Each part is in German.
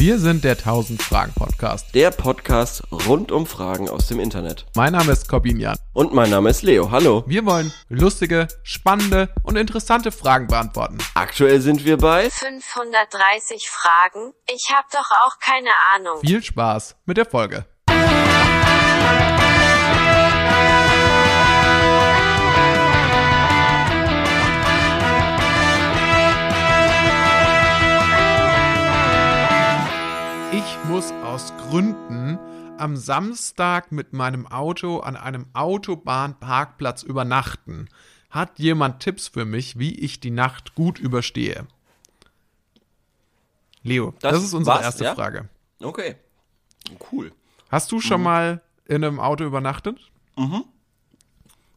Wir sind der 1000 Fragen Podcast. Der Podcast rund um Fragen aus dem Internet. Mein Name ist Corbin Jan. Und mein Name ist Leo. Hallo. Wir wollen lustige, spannende und interessante Fragen beantworten. Aktuell sind wir bei 530 Fragen. Ich hab doch auch keine Ahnung. Viel Spaß mit der Folge. Ich muss aus Gründen am Samstag mit meinem Auto an einem Autobahnparkplatz übernachten. Hat jemand Tipps für mich, wie ich die Nacht gut überstehe? Leo, das, Das ist unsere war's, erste ja? Frage. Okay. Cool. Hast du schon mal in einem Auto übernachtet? Mhm.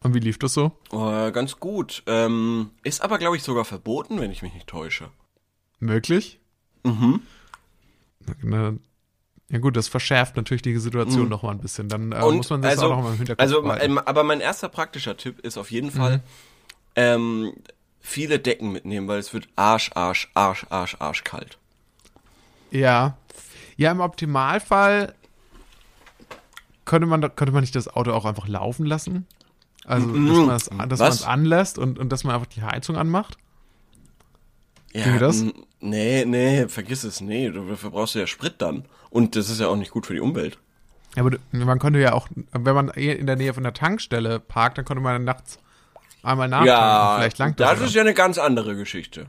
Und wie lief das so? Äh, ganz gut. Ähm, ist aber, glaube ich, sogar verboten, wenn ich mich nicht täusche. Möglich? Mhm. Na, ja gut, das verschärft natürlich die Situation noch mal ein bisschen. Dann äh, muss man sich also, auch noch mal im Hinterkopf Also, behalten. ähm, aber mein erster praktischer Tipp ist auf jeden Fall, ähm, viele Decken mitnehmen, weil es wird arsch, arsch, arsch, arsch, arsch kalt. Ja. Ja, im Optimalfall könnte man, könnte man nicht das Auto auch einfach laufen lassen? Also, dass man es dass man es anlässt und, und dass man einfach die Heizung anmacht? Ja, Ginge das? Nee, nee, vergiss es, nee, du- dafür brauchst du ja Sprit dann. Und das ist ja auch nicht gut für die Umwelt. Ja, aber man könnte ja auch, wenn man eh in der Nähe von der Tankstelle parkt, dann könnte man nachts einmal nachtanken. Ja, Vielleicht langt das. das ist ja eine ganz andere Geschichte.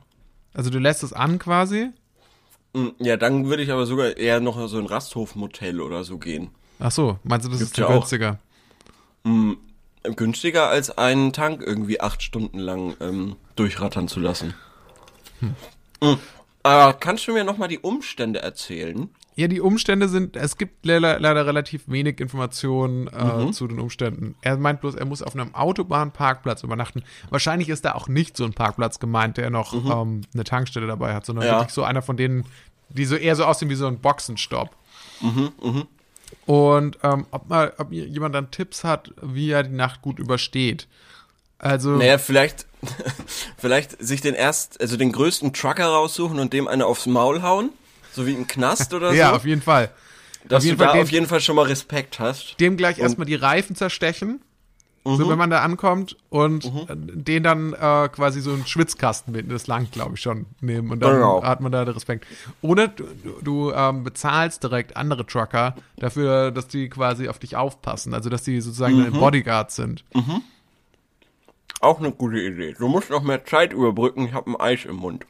also du lässt es an quasi. Mm, Ja, dann würde ich aber sogar eher noch so ein Rasthofmotel oder so gehen. Ach so, meinst du, das Gibt's ist ja auch. günstiger? Günstiger als einen Tank irgendwie acht Stunden lang ähm, durchrattern zu lassen. Mm. Aber kannst du mir nochmal die Umstände erzählen? Ja, die Umstände sind, es gibt leider, leider relativ wenig Informationen äh, Mhm. zu den Umständen. Er meint bloß, er muss auf einem Autobahnparkplatz übernachten. Wahrscheinlich ist da auch nicht so ein Parkplatz gemeint, der noch ähm, eine Tankstelle dabei hat, sondern Mhm. Ja. wirklich so einer von denen, die so eher so aussehen wie so ein Boxenstopp. Mhm, Und ähm, ob mal, ob jemand dann Tipps hat, wie er die Nacht gut übersteht. Also, Naja, vielleicht, vielleicht sich den erst, also den größten Trucker raussuchen und dem eine aufs Maul hauen. So wie im Knast oder ja, so. auf jeden Fall. dass jeden du Fall da auf jeden Fall schon mal Respekt hast. dem gleich erstmal die Reifen zerstechen, Mhm. so wenn man da ankommt und äh, den dann äh, quasi so einen Schwitzkasten mit, das langt glaube ich schon nehmen und dann Genau. hat man da Respekt. Oder du, du, ähm, bezahlst direkt andere Trucker dafür, dass die quasi auf dich aufpassen, also dass die sozusagen Mhm. deine Bodyguards sind. Auch eine gute Idee. Du musst noch mehr Zeit überbrücken, ich habe ein Eis im Mund.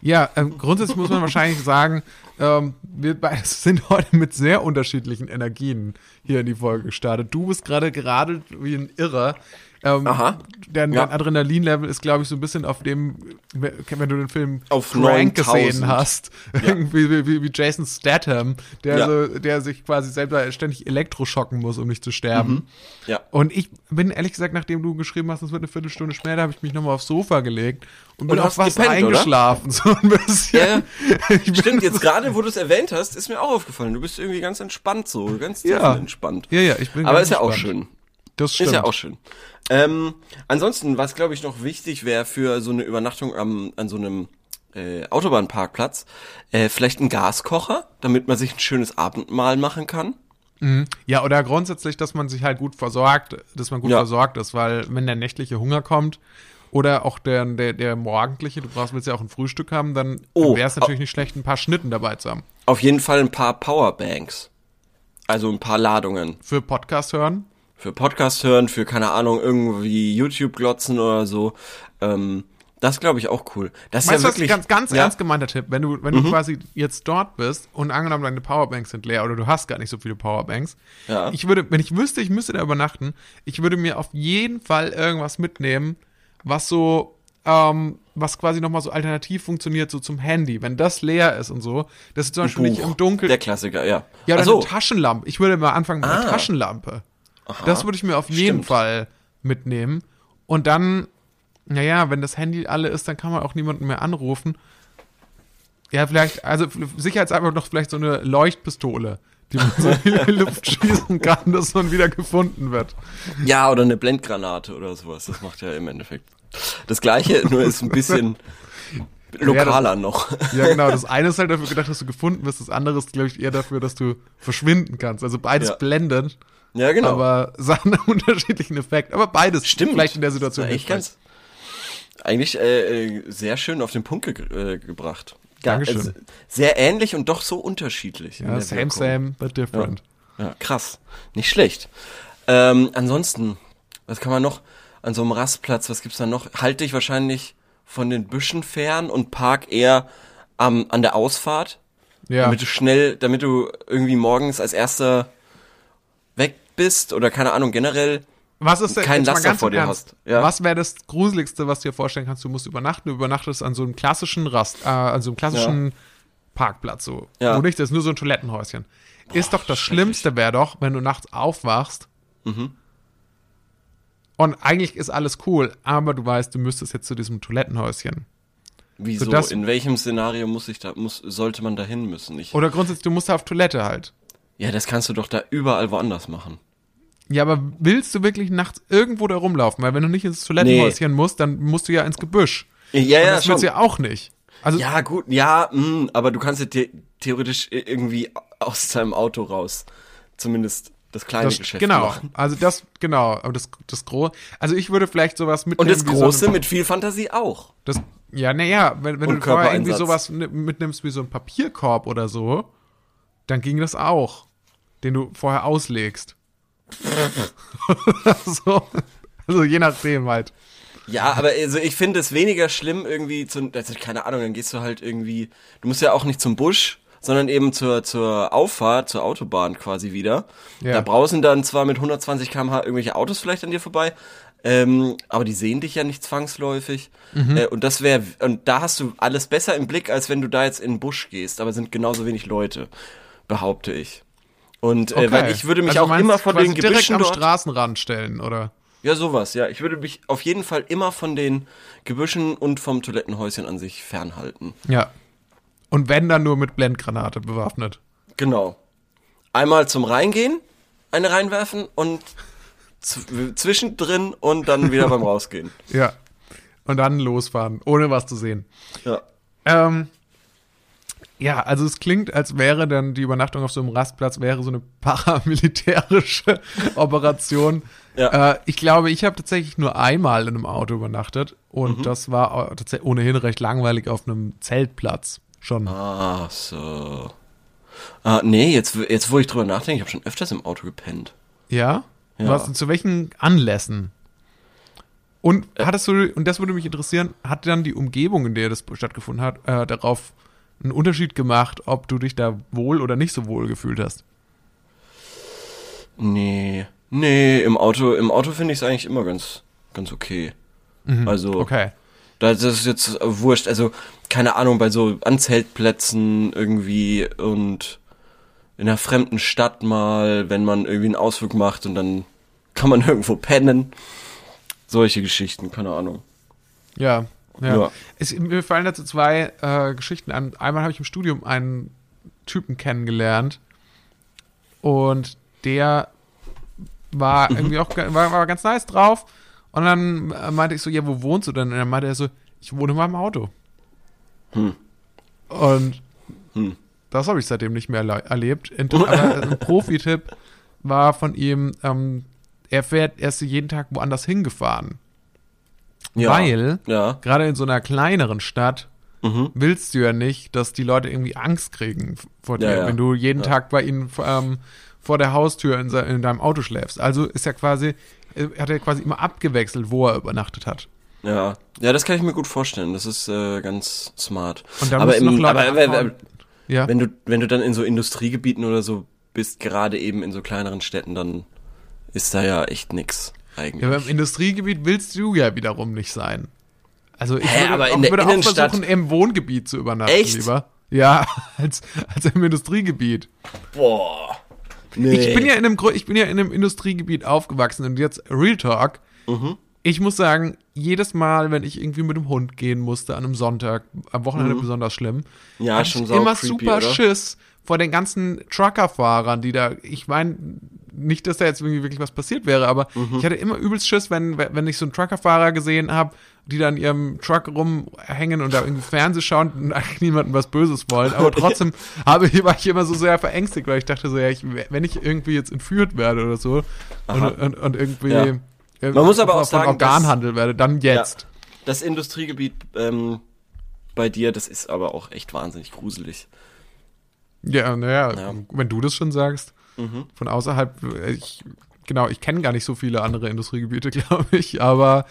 Ja, ähm, grundsätzlich muss man wahrscheinlich sagen, ähm, wir sind heute mit sehr unterschiedlichen Energien hier in die Folge gestartet. Du bist gerade geradelt wie ein Irrer. Ähm, Aha. Dein, Ja. dein Adrenalin-Level ist, glaube ich, so ein bisschen auf dem, wenn du den Film Auf Crank 9000. gesehen hast, irgendwie wie, wie, wie Jason Statham, der, Ja. so, der sich quasi selber ständig elektroschocken muss, um nicht zu sterben. Ja. Und ich bin ehrlich gesagt, nachdem du geschrieben hast, es wird eine Viertelstunde später, habe ich mich nochmal aufs Sofa gelegt und bin Und auf hast was gepennt, oder? eingeschlafen. So ein bisschen. Ja, bin Stimmt, jetzt gerade, wo du es erwähnt hast, ist mir auch aufgefallen. Du bist irgendwie ganz entspannt so, ganz Ja. entspannt. Ja, ja, ich bin Aber ist ja auch schön. Das stimmt. Ist ja auch schön. Ähm, ansonsten, was glaube ich noch wichtig wäre für so eine Übernachtung am, an so einem äh, Autobahnparkplatz, äh, vielleicht ein Gaskocher, damit man sich ein schönes Abendmahl machen kann. Ja, oder grundsätzlich, dass man sich halt gut versorgt, dass man gut Ja. versorgt ist, weil wenn der nächtliche Hunger kommt oder auch der, der, der morgendliche, du brauchst willst ja auch ein Frühstück haben, dann Oh, wäre es natürlich nicht schlecht, ein paar Schnitten dabei zu haben. Auf jeden Fall ein paar Powerbanks. Also ein paar Ladungen. Für Podcast hören. Für Podcast hören, für keine Ahnung, irgendwie YouTube glotzen oder so. Ähm, das glaube ich auch cool. Das ist Weißt ja wirklich ganz, ganz ja, Mhm. ernst gemeinter Tipp, wenn du, wenn du quasi jetzt dort bist und angenommen deine Powerbanks sind leer oder du hast gar nicht so viele Powerbanks, Ja. ich würde, wenn ich wüsste, ich müsste da übernachten, ich würde mir auf jeden Fall irgendwas mitnehmen, was so, ähm, was quasi nochmal so alternativ funktioniert, so zum Handy. Wenn das leer ist und so, dass du zum Beispiel nicht im Dunkeln. Der Klassiker, ja. ja, oder so. eine Taschenlampe. Ich würde mal anfangen mit einer Ah. Taschenlampe. Das würde ich mir auf jeden Stimmt. Fall mitnehmen. Und dann, naja, wenn das Handy alle ist, dann kann man auch niemanden mehr anrufen. Ja, vielleicht, also sicherheitshalber noch vielleicht so eine Leuchtpistole, die man so in die Luft schießen kann, dass man wieder gefunden wird. Ja, oder eine Blendgranate oder sowas. Das macht ja im Endeffekt das Gleiche, nur ist ein bisschen, Lokaler noch. Ja, genau. Das eine ist halt dafür gedacht, dass du gefunden wirst. Das andere ist, glaube ich, eher dafür, dass du verschwinden kannst. Also beides Ja. blendet, Ja, genau. aber hat einen unterschiedlichen Effekt. Aber beides Stimmt. vielleicht in der Situation hilfreich. ganz, eigentlich äh, äh, sehr schön auf den Punkt ge äh, gebracht. Ja, Dankeschön. also sehr ähnlich und doch so unterschiedlich. Ja, same, Wirkung. same, but different. Ja, krass. Nicht schlecht. Ähm, ansonsten, was kann man noch an so einem Rastplatz, was gibt's da noch? Halt dich wahrscheinlich von den Büschen fern und park eher am, an der Ausfahrt, Ja. damit du schnell, damit du irgendwie morgens als erster weg bist oder keine Ahnung, generell Was ist denn, kein Laster vor dir Ernst, hast. Ja. Was wäre das Gruseligste, was du dir vorstellen kannst? Du musst übernachten. Du übernachtest an so einem klassischen Rast, äh, an so einem klassischen Parkplatz, so. Ja. Wo nicht, das ist nur so ein Toilettenhäuschen. ist doch das Schlimmste wäre doch, wenn du nachts aufwachst. Mhm. Und eigentlich ist alles cool, aber du weißt, du müsstest jetzt zu diesem Toilettenhäuschen. Wieso? So, das- in welchem Szenario muss ich da, muss, sollte man da hin müssen? Ich, Oder grundsätzlich, du musst da auf Toilette halt. Ja, das kannst du doch da überall woanders machen. Ja, aber willst du wirklich nachts irgendwo da rumlaufen? Weil wenn du nicht ins Toilettenhäuschen musst, dann musst du ja ins Gebüsch. Ja, Und ja, das willst du ja auch nicht. Also, Ja, gut, ja, mh, aber du kannst ja the theoretisch irgendwie aus deinem Auto raus. Zumindest das kleine das, Geschäft genau. machen. Also das, genau. Aber das, das große, also ich würde vielleicht sowas Und mitnehmen. das wie Große so ein, mit viel Fantasie auch. das, ja, naja, wenn, wenn Und du vorher irgendwie sowas ni- mitnimmst wie so ein Papierkorb oder so, dann ging das auch. Den du vorher auslegst. so. Also je nachdem halt. Ja, aber also ich finde es weniger schlimm irgendwie zu, also keine Ahnung, dann gehst du halt irgendwie, du musst ja auch nicht zum Busch, sondern eben zur, zur Auffahrt, zur Autobahn quasi wieder. Ja. Da brausen dann zwar mit 120 km/h irgendwelche Autos vielleicht an dir vorbei, ähm, aber die sehen dich ja nicht zwangsläufig. Mhm. Äh, und das wäre, und da hast du alles besser im Blick, als wenn du da jetzt in den Busch gehst, aber sind genauso wenig Leute, behaupte ich. Und äh, weil ich würde mich Also auch immer von den direkt Gebüschen am dort Straßenrand stellen, oder? ja, sowas, ja. Ich würde mich auf jeden Fall immer von den Gebüschen und vom Toilettenhäuschen an sich fernhalten. Ja. Und wenn dann nur mit Blendgranate bewaffnet. Genau. Einmal zum Reingehen, eine reinwerfen und zw zwischendrin und dann wieder beim Rausgehen. Ja. Und dann losfahren, ohne was zu sehen. Ja. Ähm, ja, also es klingt, als wäre dann die Übernachtung auf so einem Rastplatz wäre so eine paramilitärische Operation. Ja. Äh, ich glaube, ich habe tatsächlich nur einmal in einem Auto übernachtet und das war äh, tatsächlich ohnehin recht langweilig auf einem Zeltplatz schon. Ah, so. Ah, nee, jetzt, jetzt wo ich drüber nachdenke, ich habe schon öfters im Auto gepennt. Ja? Ja. Was, zu welchen Anlässen? Und hattest du, und das würde mich interessieren, hat dann die Umgebung, in der das stattgefunden hat, äh, darauf einen Unterschied gemacht, ob du dich da wohl oder nicht so wohl gefühlt hast? Nee. Nee, im Auto, im Auto finde ich es eigentlich immer ganz, ganz okay. Also, Okay. Das ist jetzt wurscht. Also, keine Ahnung, bei so an Zeltplätzen irgendwie und in einer fremden Stadt mal, wenn man irgendwie einen Ausflug macht und dann kann man irgendwo pennen. Solche Geschichten, keine Ahnung. Ja. Ja. Ja. Es, mir fallen dazu zwei äh, Geschichten an. Einmal habe ich im Studium einen Typen kennengelernt und der war irgendwie auch war, war ganz nice drauf. Und dann äh, meinte ich so, ja, wo wohnst du denn? Und dann meinte er so, ich wohne in meinem Auto. Und Hm. das habe ich seitdem nicht mehr erle- erlebt. Aber ein Profi-Tipp war von ihm, ähm, er fährt, er ist jeden Tag woanders hingefahren. Ja. Weil, Ja. gerade in so einer kleineren Stadt, Mhm. willst du ja nicht, dass die Leute irgendwie Angst kriegen vor dir, Ja, wenn du jeden. Tag bei ihnen ähm, vor der Haustür in, in deinem Auto schläfst. Also ist ja quasi, äh, hat er quasi immer abgewechselt, wo er übernachtet hat. Ja. Ja, das kann ich mir gut vorstellen. Das ist äh, ganz smart. Und da aber noch im, Leute aber, aber, abhauen. Ja. wenn du, wenn du dann in so Industriegebieten oder so bist, gerade eben in so kleineren Städten, dann ist da ja echt nix eigentlich. Ja, aber im Industriegebiet willst du ja wiederum nicht sein. Also ich Hä, würde, aber auch, in der würde auch Innenstadt- versuchen, im Wohngebiet zu übernachten, Echt? lieber. Ja, als, als im Industriegebiet. Boah. Nee. Ich bin ja in einem, ich bin ja in einem Industriegebiet aufgewachsen und jetzt Real Talk. Mhm. Ich muss sagen, jedes Mal, wenn ich irgendwie mit dem Hund gehen musste an einem Sonntag, am Wochenende besonders schlimm, Mhm. Ja, hatte ich immer creepy, super oder? Schiss vor den ganzen Truckerfahrern, die da, ich meine, nicht, dass da jetzt irgendwie wirklich was passiert wäre, aber Mhm. ich hatte immer übelst Schiss, wenn, wenn ich so einen Truckerfahrer gesehen habe, die da in ihrem Truck rumhängen und da irgendwie Fernseh schauen und eigentlich niemandem was Böses wollen. Aber trotzdem habe, ich- war ich immer so sehr verängstigt, weil ich dachte so, ja, ich, wenn ich irgendwie jetzt entführt werde oder so und, und, und irgendwie Ja. Man muss aber auch von sagen, Organhandel werde, dann jetzt. Das Industriegebiet ähm, bei dir, das ist aber auch echt wahnsinnig gruselig. Ja, naja, Ja. Mhm. wenn du das schon sagst, von außerhalb, ich, genau, ich kenne gar nicht so viele andere Industriegebiete, glaube ich, aber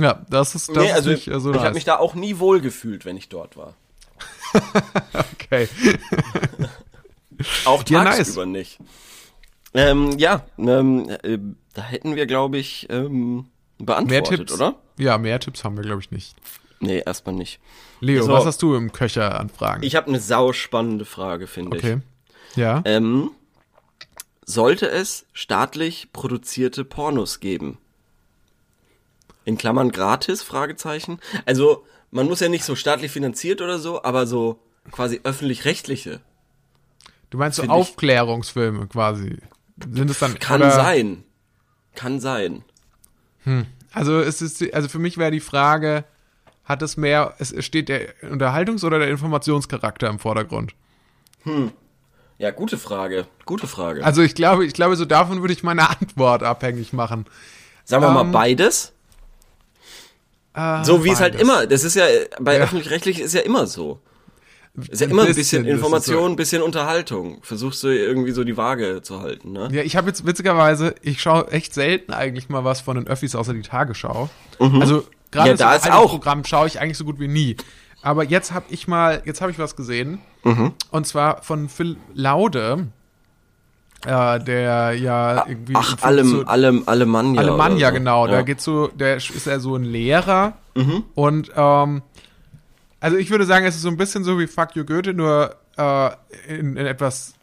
ja, das ist, das nee, also, nicht äh, so ich habe nice. mich da auch nie wohl gefühlt, wenn ich dort war. Okay. Auch Ja, tagsüber nicht. Ähm, ja, ähm, äh, da hätten wir, glaube ich, ähm, Mehr beantwortet, Tipps, oder? Ja, mehr Tipps haben wir, glaube ich, nicht. Nee, erstmal nicht. Leo, So. was hast du im Köcher an Fragen? Ich habe eine sauspannende Frage, finde okay. ich. Ja. Ähm, sollte es staatlich produzierte Pornos geben? In Klammern gratis? Fragezeichen. Also, man muss ja nicht so staatlich finanziert oder so, aber so quasi öffentlich-rechtliche. Du meinst so Aufklärungsfilme quasi. Sind es dann Kann oder, sein. Kann sein. Also es ist also für mich wäre die Frage, hat es mehr es steht der Unterhaltungs- oder der Informationscharakter im Vordergrund? Ja, gute Frage. Gute Frage. Also ich glaube, ich glaube so davon würde ich meine Antwort abhängig machen. Sagen wir ähm, mal beides. Äh, So wie es halt beides. immer, das ist ja, bei Ja. öffentlich-rechtlich ist ja immer so. Ist ja immer ein bisschen, bisschen Information, so. ein bisschen Unterhaltung. Versuchst du irgendwie so die Waage zu halten, ne? Ja, ich habe jetzt witzigerweise, ich schaue echt selten eigentlich mal was von den Öffis außer die Tagesschau. Also gerade Ja, da so ist auch. Programm schaue ich eigentlich so gut wie nie. Aber jetzt habe ich mal, jetzt habe ich was gesehen. Mhm. Und zwar von Phil Laude, äh, der ja irgendwie Ach, allem, so- allem, Alemannia. Alemannia, oder so. genau. Ja. Da geht so, der ist ja so ein Lehrer Mhm. und ähm, also ich würde sagen, es ist so ein bisschen so wie Fuck You Goethe, nur äh, in, in etwas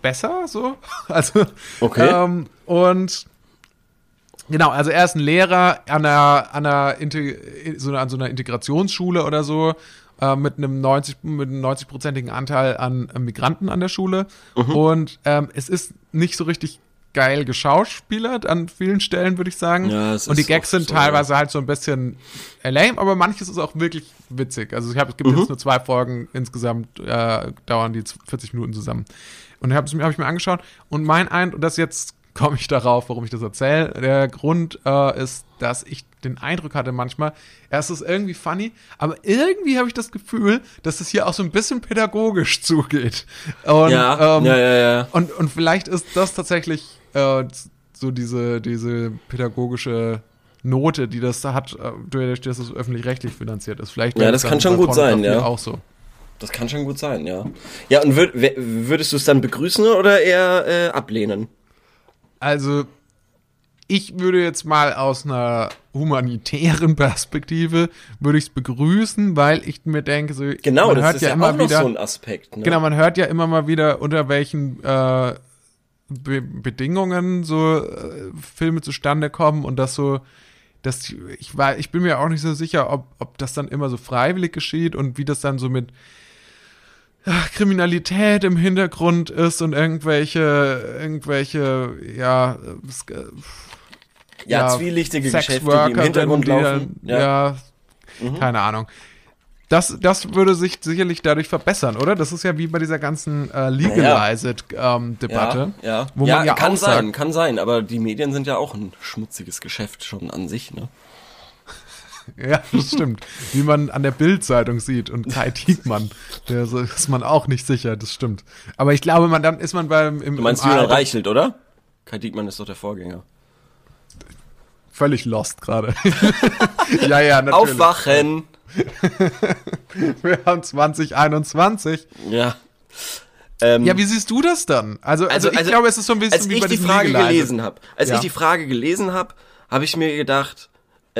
besser so. Also Okay. ähm, und genau, also er ist ein Lehrer an einer, an einer, so einer, an so einer Integrationsschule oder so äh, mit einem 90 mit einem 90-prozentigen Anteil an Migranten an der Schule Mhm. und ähm, es ist nicht so richtig geil geschauspielert an vielen Stellen, würde ich sagen. Ja, und die Gags sind so, teilweise halt so ein bisschen lame, aber manches ist auch wirklich witzig. Also ich habe, es gibt Mhm. jetzt nur zwei Folgen insgesamt, äh, dauern die 40 Minuten zusammen. Und habe hab ich mir angeschaut und mein Eindruck, und das jetzt komme ich darauf, warum ich das erzähle. Der Grund äh, ist, dass ich den Eindruck hatte manchmal, erst ist irgendwie funny, aber irgendwie habe ich das Gefühl, dass es hier auch so ein bisschen pädagogisch zugeht. Und, Ja, ähm, ja, ja, ja. und, und vielleicht ist das tatsächlich äh, so diese, diese pädagogische Note, die das da hat, äh, dadurch, dass es öffentlich-rechtlich finanziert ist. Vielleicht Ja, das es kann schon gut sein, ja. auch so. Das kann schon gut sein, ja. Ja, und würd, würdest du es dann begrüßen oder eher äh, ablehnen? Also, ich würde jetzt mal aus einer humanitären Perspektive würde ich es begrüßen, weil ich mir denke, so, Genau, man das hört ist ja, ja, immer wieder, so ein Aspekt. Ne? genau, man hört ja immer mal wieder, unter welchen äh, Be Bedingungen so äh, Filme zustande kommen und das so, dass ich war, ich bin mir auch nicht so sicher, ob, ob das dann immer so freiwillig geschieht und wie das dann so mit ach, Kriminalität im Hintergrund ist und irgendwelche, irgendwelche, ja, äh, ja, zwielichtige Geschäfte, die im Hintergrund laufen. Dann, ja, Mhm. keine Ahnung. Das, das würde sich sicherlich dadurch verbessern, oder? Das ist ja wie bei dieser ganzen äh, Legalized-Debatte. ja, ja. wo ja, man ja kann sein, sagt- kann sein, aber die Medien sind ja auch ein schmutziges Geschäft schon an sich, ne? Ja, das stimmt. Wie man an der Bild-Zeitung sieht und Kai Diekmann, der so ist man auch nicht sicher, das stimmt. Aber ich glaube, man dann ist man beim im, Du meinst im Julian Reichelt, oder? Kai Diekmann ist doch der Vorgänger. völlig lost gerade. ja, ja, natürlich. Aufwachen! Wir haben 2021. Ja. Ähm, Ja, wie siehst du das dann? Also, also, ich glaube, es ist so ein bisschen als wie ich bei die Frage gelesen habe, als Ja. ich die Frage gelesen habe, habe ich mir gedacht,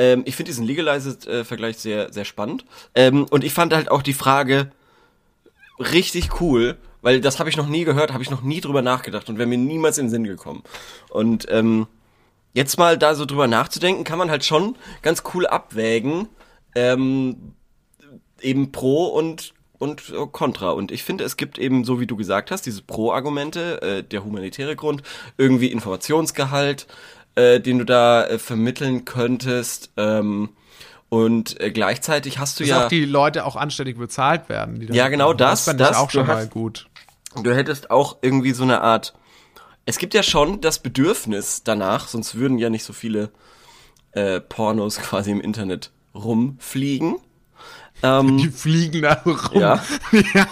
ähm, ich finde diesen Legalized-Vergleich sehr, sehr spannend. Ähm, und ich fand halt auch die Frage richtig cool, weil das habe ich noch nie gehört, habe ich noch nie drüber nachgedacht und wäre mir niemals in den Sinn gekommen. Und ähm, jetzt mal da so drüber nachzudenken, kann man halt schon ganz cool abwägen, ähm, eben Pro und und äh, Contra. Und ich finde, es gibt eben, so wie du gesagt hast, diese Pro-Argumente, äh, der humanitäre Grund, irgendwie Informationsgehalt, äh, den du da äh, vermitteln könntest. Ähm, und äh, gleichzeitig hast du Dass ja. auch die Leute auch anständig bezahlt werden. Ja, genau mitmachen. das, ich das, auch schon mal hast- gut. Du hättest auch irgendwie so eine Art. Es gibt ja schon das Bedürfnis danach, sonst würden ja nicht so viele äh, Pornos quasi im Internet rumfliegen. Ähm, Die fliegen da rum. Ja. ja,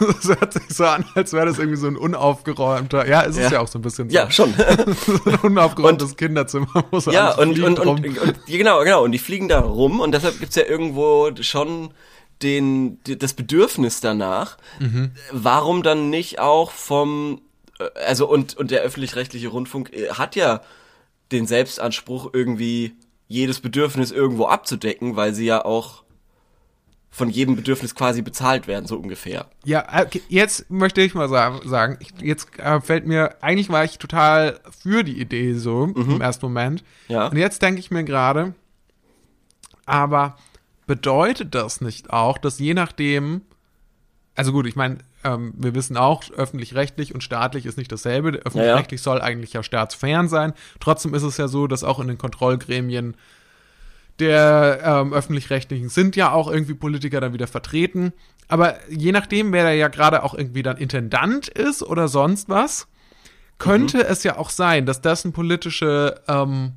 das hört sich so an, als wäre das irgendwie so ein unaufgeräumter. Ja, es ist ja, Ja. auch so ein bisschen so. ja, schon. so ein unaufgeräumtes Kinderzimmer. Wo so ja, und, und, und, und, ja, genau, genau. Und die fliegen da rum und deshalb gibt's ja irgendwo schon den, das Bedürfnis danach. Warum dann nicht auch vom, äh, also und, und der öffentlich-rechtliche Rundfunk äh, hat ja den Selbstanspruch irgendwie jedes Bedürfnis irgendwo abzudecken, weil sie ja auch von jedem Bedürfnis quasi bezahlt werden, so ungefähr. Ja, okay, jetzt möchte ich mal sa- sagen, ich, jetzt äh, fällt mir, eigentlich war ich total für die Idee so im ersten Moment. Mhm. Ja. Und jetzt denke ich mir gerade, aber bedeutet das nicht auch, dass je nachdem, also gut, ich meine, ähm, wir wissen auch, öffentlich-rechtlich und staatlich ist nicht dasselbe. Öffentlich-rechtlich soll eigentlich ja staatsfern sein. Trotzdem ist es ja so, dass auch in den Kontrollgremien der ähm, öffentlich-rechtlichen sind ja auch irgendwie Politiker dann wieder vertreten. Aber je nachdem, wer da ja gerade auch irgendwie dann Intendant ist oder sonst was, könnte es ja auch sein, dass das ein politische, ähm,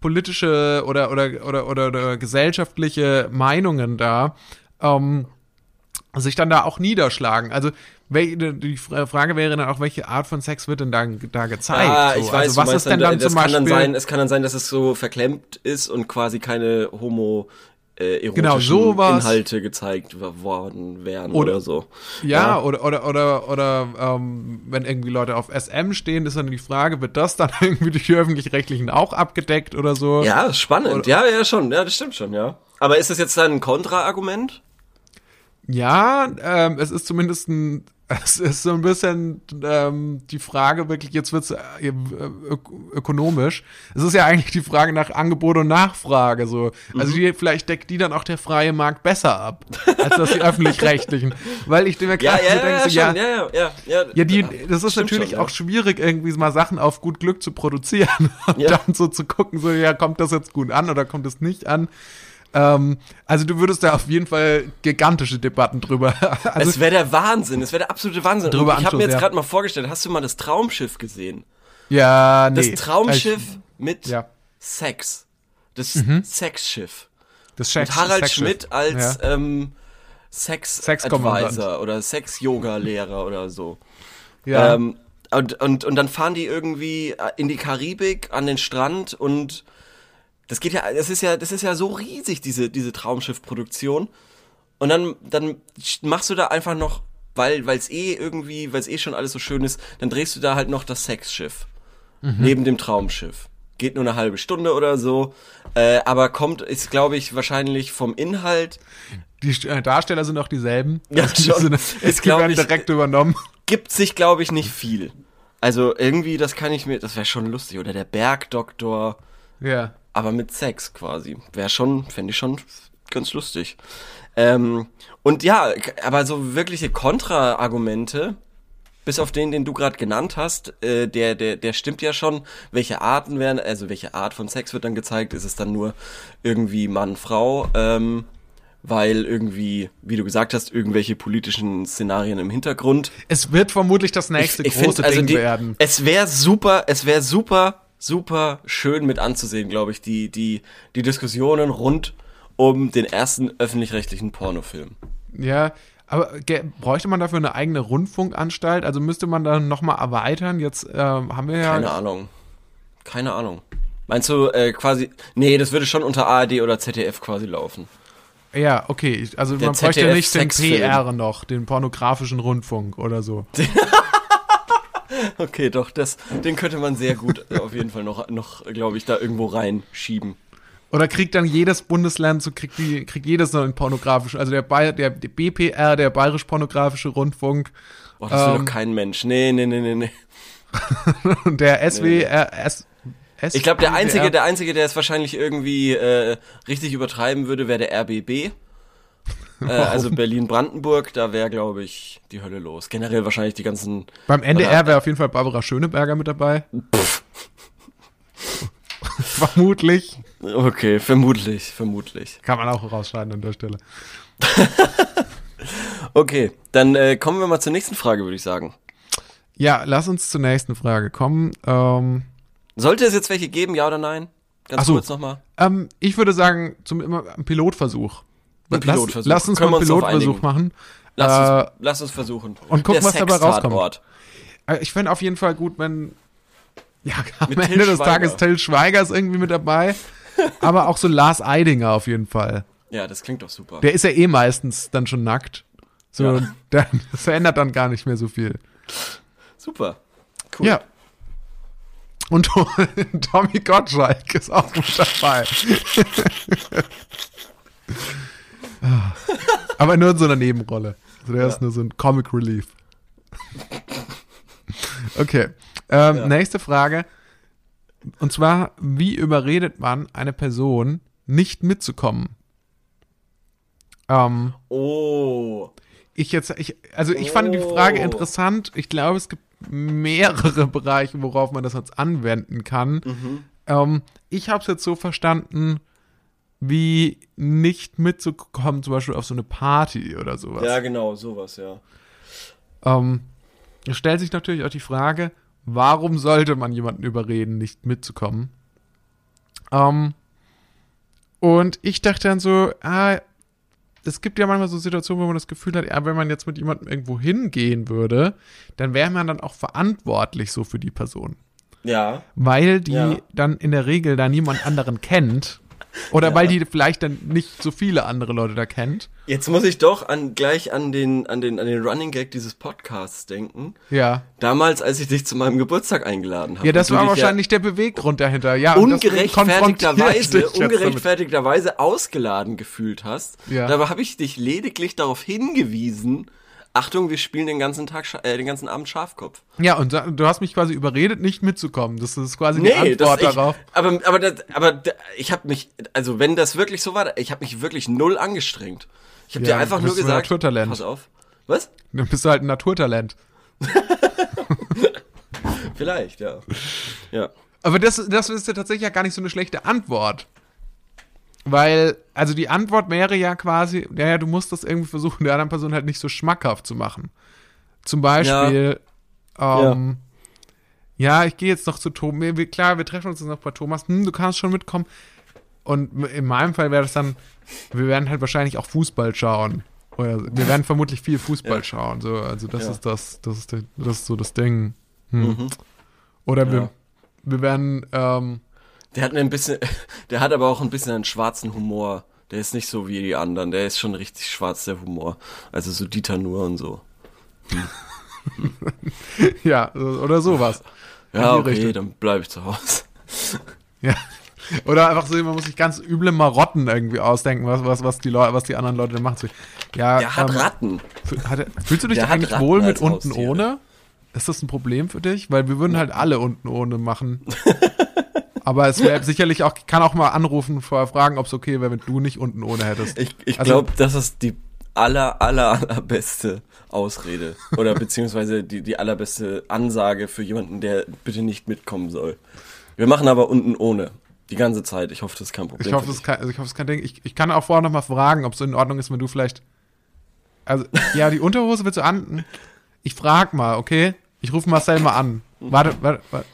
politische oder, oder, oder, oder, oder gesellschaftliche Meinungen da ähm, sich dann da auch niederschlagen. Also die Fra- Frage wäre dann auch, welche Art von Sex wird denn da, da gezeigt? Ah, so? ich weiß, also was ist denn dann das zum Beispiel? dann sein, es kann dann sein, dass es so verklemmt ist und quasi keine homo äh, erotischen Genau, sowas. Inhalte gezeigt worden wären Oder- oder, so. Ja, Ja. oder oder oder oder ähm, wenn irgendwie Leute auf SM stehen, ist dann die Frage, wird das dann irgendwie durch die öffentlich-rechtlichen auch abgedeckt oder so? Ja, spannend. Oder- ja, ja, schon. Ja, das stimmt schon, ja. Aber ist das jetzt dann ein Kontraargument? Ja, ähm, es ist zumindest ein, es ist so ein bisschen ähm, die Frage wirklich, jetzt wird's äh, ök ökonomisch. Es ist ja eigentlich die Frage nach Angebot und Nachfrage so. Mhm. Also die, vielleicht deckt die dann auch der freie Markt besser ab, als das die öffentlich-rechtlichen. Weil ich mir Ja, ja, so ja, denke, ja, so, ja, ja, ja, ja. Ja, die, das ist natürlich schon, auch schwierig, irgendwie mal Sachen auf gut Glück zu produzieren und dann so zu gucken, so, ja, kommt das jetzt gut an oder kommt es nicht an? Ähm, also du würdest da auf jeden Fall gigantische Debatten drüber. Also, es wäre der Wahnsinn, es wäre der absolute Wahnsinn. Drüber ich habe mir jetzt ja. gerade mal vorgestellt, hast du mal das Traumschiff gesehen? ja, Das nee. Traumschiff Ich- mit Ja. Mhm. Sex. Das Sexschiff. Das Mit Sex, Harald Sexschiff. Schmidt als Ja. ähm, Sex Sexkommandant. Advisor oder Sex Yoga Lehrer oder so. ja. Ähm, und, und, und dann fahren die irgendwie in die Karibik an den Strand und das geht ja, das ist ja, das ist ja so riesig, diese, diese Traumschiffproduktion. Und dann, dann machst du da einfach noch, weil, weil es eh irgendwie, weil es eh schon alles so schön ist, dann drehst du da halt noch das Sexschiff. Neben dem Traumschiff. Geht nur eine halbe Stunde oder so. Äh, aber kommt, ist glaube ich wahrscheinlich vom Inhalt die äh, Darsteller sind auch dieselben. Ja, die schon. sind, Ist, die glaub werden ich, direkt übernommen. gibt sich, glaube ich, nicht viel. Also irgendwie, das kann ich mir, das wäre schon lustig. Oder der Bergdoktor, Ja. Aber mit Sex quasi. Wäre schon, fände ich schon ganz lustig. Ähm, und ja, aber so wirkliche Kontra-Argumente, bis auf den, den du gerade genannt hast, äh, der, der, der stimmt ja schon. Welche Arten werden, also welche Art von Sex wird dann gezeigt? Ist es dann nur irgendwie Mann, Frau? Ähm, weil irgendwie, wie du gesagt hast, irgendwelche politischen Szenarien im Hintergrund. Es wird vermutlich das nächste Ich, ich große finde, also Ding die, werden. es wäre super, es wäre super, super schön mit anzusehen, glaube ich, die, die, die Diskussionen rund um den ersten öffentlich-rechtlichen Pornofilm. Ja, aber bräuchte man dafür eine eigene Rundfunkanstalt? Also müsste man dann nochmal erweitern? Jetzt ähm, haben wir ja. Keine Ahnung. Keine Ahnung. Meinst du äh, quasi, nee, das würde schon unter ARD oder ZDF quasi laufen. Ja, okay. Also Der man bräuchte ZDF nicht den. PR noch, den pornografischen Rundfunk oder so. Okay, doch, das, den könnte man sehr gut äh, auf jeden Fall noch, noch glaube ich, da irgendwo reinschieben. Oder kriegt dann jedes Bundesland, so kriegt die, kriegt jedes noch einen pornografischen, also der, Bay, der, der BPR, der bayerisch-pornografische Rundfunk Oh, das will Ähm. doch kein Mensch. Nee, nee, nee, nee, nee. und der SWR, S, Ich glaube, der einzige, der einzige, der es wahrscheinlich irgendwie äh, richtig übertreiben würde, wäre der RBB. Äh, also Berlin-Brandenburg, da wäre, glaube ich, die Hölle los. Generell wahrscheinlich die ganzen. Beim NDR wäre auf jeden Fall Barbara Schöneberger mit dabei. Vermutlich. Okay, vermutlich, vermutlich. Kann man auch rausschneiden an der Stelle. Okay, dann äh, kommen wir mal zur nächsten Frage, würde ich sagen. Ja, lass uns zur nächsten Frage kommen. Ähm, Sollte es jetzt welche geben, ja oder nein? Ganz so. kurz nochmal. ähm, ich würde sagen, zum immer ein Pilotversuch. Ein Pilotversuch. Lass, lass uns Können mal einen Pilotversuch machen. Lass, Äh, uns, lass uns versuchen. und gucken, was dabei rauskommt. Äh, Ich fände auf jeden Fall gut, wenn ja, am Mit Ende Till des Schweiger. Tages Till Schweiger ist irgendwie mit dabei. aber auch so Lars Eidinger auf jeden Fall. Ja, das klingt doch super. Der ist ja eh meistens dann schon nackt. So, Ja. der, das verändert dann gar nicht mehr so viel. Super. Cool. Ja. Und Tommy Gottschalk ist auch mit dabei. Aber nur in so einer Nebenrolle. Also der ist nur so ein Comic Relief. Okay. Ähm, Ja. Nächste Frage. Und zwar, wie überredet man eine Person, nicht mitzukommen? Ähm, Oh. ich jetzt, ich, also ich fand die Frage Oh. interessant. Ich glaube, es gibt mehrere Bereiche, worauf man das jetzt anwenden kann. Mhm. Ähm, ich habe es jetzt so verstanden, wie nicht mitzukommen, zum Beispiel auf so eine Party oder sowas. Ja, genau, sowas, ja. Ähm, es stellt sich natürlich auch die Frage, warum sollte man jemanden überreden, nicht mitzukommen? Ähm, und ich dachte dann so, ah, es gibt ja manchmal so Situationen, wo man das Gefühl hat, ja, wenn man jetzt mit jemandem irgendwo hingehen würde, dann wäre man dann auch verantwortlich so für die Person. Ja. Weil die Ja. dann in der Regel da niemand anderen kennt. Oder Ja. weil die vielleicht dann nicht so viele andere Leute da kennt. Jetzt muss ich doch an, gleich an den, an den, an den Running Gag dieses Podcasts denken. Ja. Damals, als ich dich zu meinem Geburtstag eingeladen habe. Ja, das war wahrscheinlich der Beweggrund dahinter. Ja, ungerechtfertigterweise, ungerechtfertigterweise ausgeladen gefühlt hast. Ja. Dabei habe ich dich lediglich darauf hingewiesen, Achtung, wir spielen den ganzen Tag, äh, den ganzen Abend Schafkopf. Ja, und sa- du hast mich quasi überredet, nicht mitzukommen. Das ist quasi die Antwort ich, darauf. aber aber das, aber da- ich habe mich, also wenn das wirklich so war, ich habe mich wirklich null angestrengt. Ich habe Ja, dir einfach nur ein gesagt, Naturtalent. pass auf. Was? Dann bist du halt ein Naturtalent. Vielleicht, ja. Ja. Aber das, das ist ja tatsächlich ja gar nicht so eine schlechte Antwort. Weil, also die Antwort wäre ja quasi, ja, ja, du musst das irgendwie versuchen, der anderen Person halt nicht so schmackhaft zu machen. Zum Beispiel, ähm, ja, ich gehe jetzt noch zu Thomas, klar, wir treffen uns jetzt noch bei Thomas, hm, du kannst schon mitkommen. Und in meinem Fall wäre das dann, wir werden halt wahrscheinlich auch Fußball schauen. Oder wir werden vermutlich viel Fußball Ja. schauen. So, also das Ja. ist das, das ist, das ist so das Ding. Hm. Mhm. Oder wir, Ja. wir werden, ähm, Der hat ein bisschen, der hat aber auch ein bisschen einen schwarzen Humor. Der ist nicht so wie die anderen. Der ist schon richtig schwarz, der Humor. Also so Dieter Nur und so. ja, oder sowas. Ja, okay, Richtung. dann bleibe ich zu Hause. Ja. Oder einfach so, man muss sich ganz üble Marotten irgendwie ausdenken, was, was, was, die, Leute, was die anderen Leute machen. Ja, Der hat ähm, Ratten. hat er, fühlst du dich Der eigentlich Ratten wohl mit unten Haustiere. ohne? Ist das ein Problem für dich? Weil wir würden halt alle unten ohne machen. Aber es wäre sicherlich auch, ich kann auch mal anrufen, vorher fragen, ob es okay wäre, wenn du nicht unten ohne hättest. Ich, ich Also- glaube, das ist die aller, aller, allerbeste Ausrede. Oder beziehungsweise die, die allerbeste Ansage für jemanden, der bitte nicht mitkommen soll. Wir machen aber unten ohne. Die ganze Zeit. Ich hoffe, das ist kein Problem. Ich hoffe, dich. kein, also ich hoffe, ist kein Ding. Ich, ich kann auch vorher noch mal fragen, ob es in Ordnung ist, wenn du vielleicht. Also, ja, die Unterhose willst du an. Ich frag mal, okay? Ich rufe Marcel mal an. Warte, warte, warte.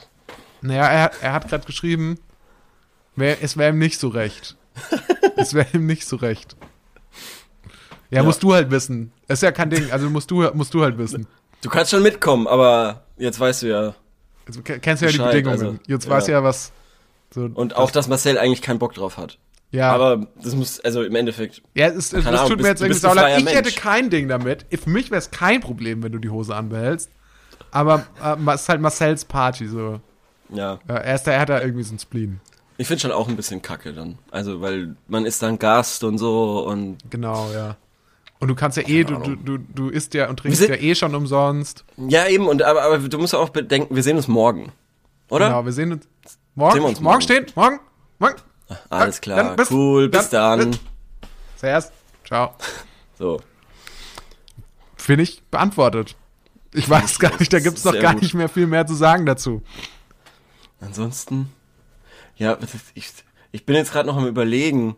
Naja, er, hat- er hat gerade geschrieben, wär, es wäre ihm nicht so recht. es wäre ihm nicht so recht. Ja, Ja. musst du halt wissen. Ist ja kein Ding, also musst du, musst du halt wissen. Du kannst schon mitkommen, aber jetzt weißt du ja. Also, ke- kennst du ja die Bedingungen. also, Jetzt ja. weißt du ja, was. So, Und auch, dass Marcel eigentlich keinen Bock drauf hat. ja. Aber das muss, also im Endeffekt, Ja, es, es, Ahnung, tut mir jetzt irgendwie freier Ich Mensch. hätte kein Ding damit. Für mich wäre es kein Problem, wenn du die Hose anbehältst. Aber äh, es ist halt Marcells Party so. Ja. Äh, er, ist da, er hat da irgendwie so ein Spleen. Ich finde schon auch ein bisschen kacke dann. Also, weil man ist dann Gast und so und Genau, ja. Und du kannst ja eh, du, du, du, du isst ja und trinkst ja eh schon umsonst. Ja, eben, und aber, aber du musst auch bedenken, wir sehen uns morgen. Oder? Genau, wir sehen uns. Morgen, Sehen wir uns morgen morgen. stehen, morgen, morgen. Alles klar, Dann bis- cool, bis dann. bis- Zuerst. Ciao. So. Finde ich beantwortet. Ich weiß gar nicht, da gibt es noch gar gut. nicht mehr viel mehr zu sagen dazu. Ansonsten, ja, ich, ich bin jetzt gerade noch am überlegen.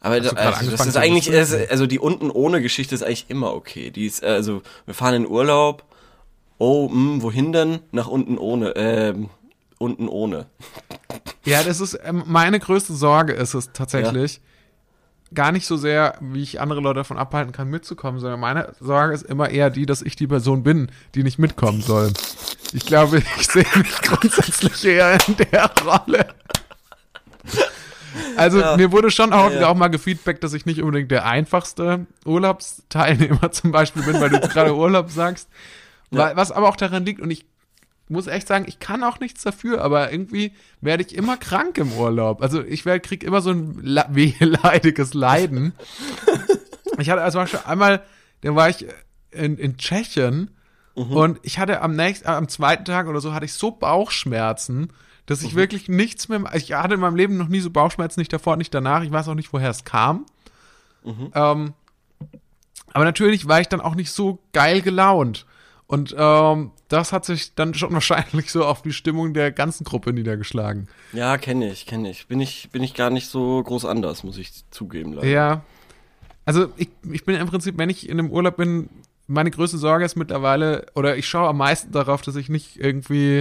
Aber da, also, das ist eigentlich, wüsteln? also, die unten ohne Geschichte ist eigentlich immer okay. Die ist, also wir fahren in Urlaub. Oh, mh, wohin denn? Nach unten ohne. Ähm, unten ohne. Ja, das ist ähm, meine größte Sorge ist es tatsächlich. Gar nicht so sehr, wie ich andere Leute davon abhalten kann, mitzukommen, sondern meine Sorge ist immer eher die, dass ich die Person bin, die nicht mitkommen soll. Ich glaube, ich sehe mich grundsätzlich eher in der Rolle. Also Ja. mir wurde schon auch, Ja, ja. auch mal gefeedbackt, dass ich nicht unbedingt der einfachste Urlaubsteilnehmer zum Beispiel bin, weil du gerade Urlaub sagst. Weil, was aber auch daran liegt, und ich muss echt sagen, ich kann auch nichts dafür, aber irgendwie werde ich immer krank im Urlaub. Also ich werd, krieg immer so ein wehleidiges Leiden. Ich hatte also schon einmal, da war ich in, in Tschechien und ich hatte am nächsten, am zweiten Tag oder so hatte ich so Bauchschmerzen, dass ich wirklich nichts mehr, ich hatte in meinem Leben noch nie so Bauchschmerzen, nicht davor, nicht danach. Ich weiß auch nicht, woher es kam. Ähm, aber natürlich war ich dann auch nicht so geil gelaunt. Und ähm, das hat sich dann schon wahrscheinlich so auf die Stimmung der ganzen Gruppe niedergeschlagen. Ja, kenne ich, kenne ich. Bin ich, bin ich gar nicht so groß anders, muss ich zugeben. Leider. Ja. Also ich, ich bin im Prinzip, wenn ich in einem Urlaub bin, meine größte Sorge ist mittlerweile, oder ich schaue am meisten darauf, dass ich nicht irgendwie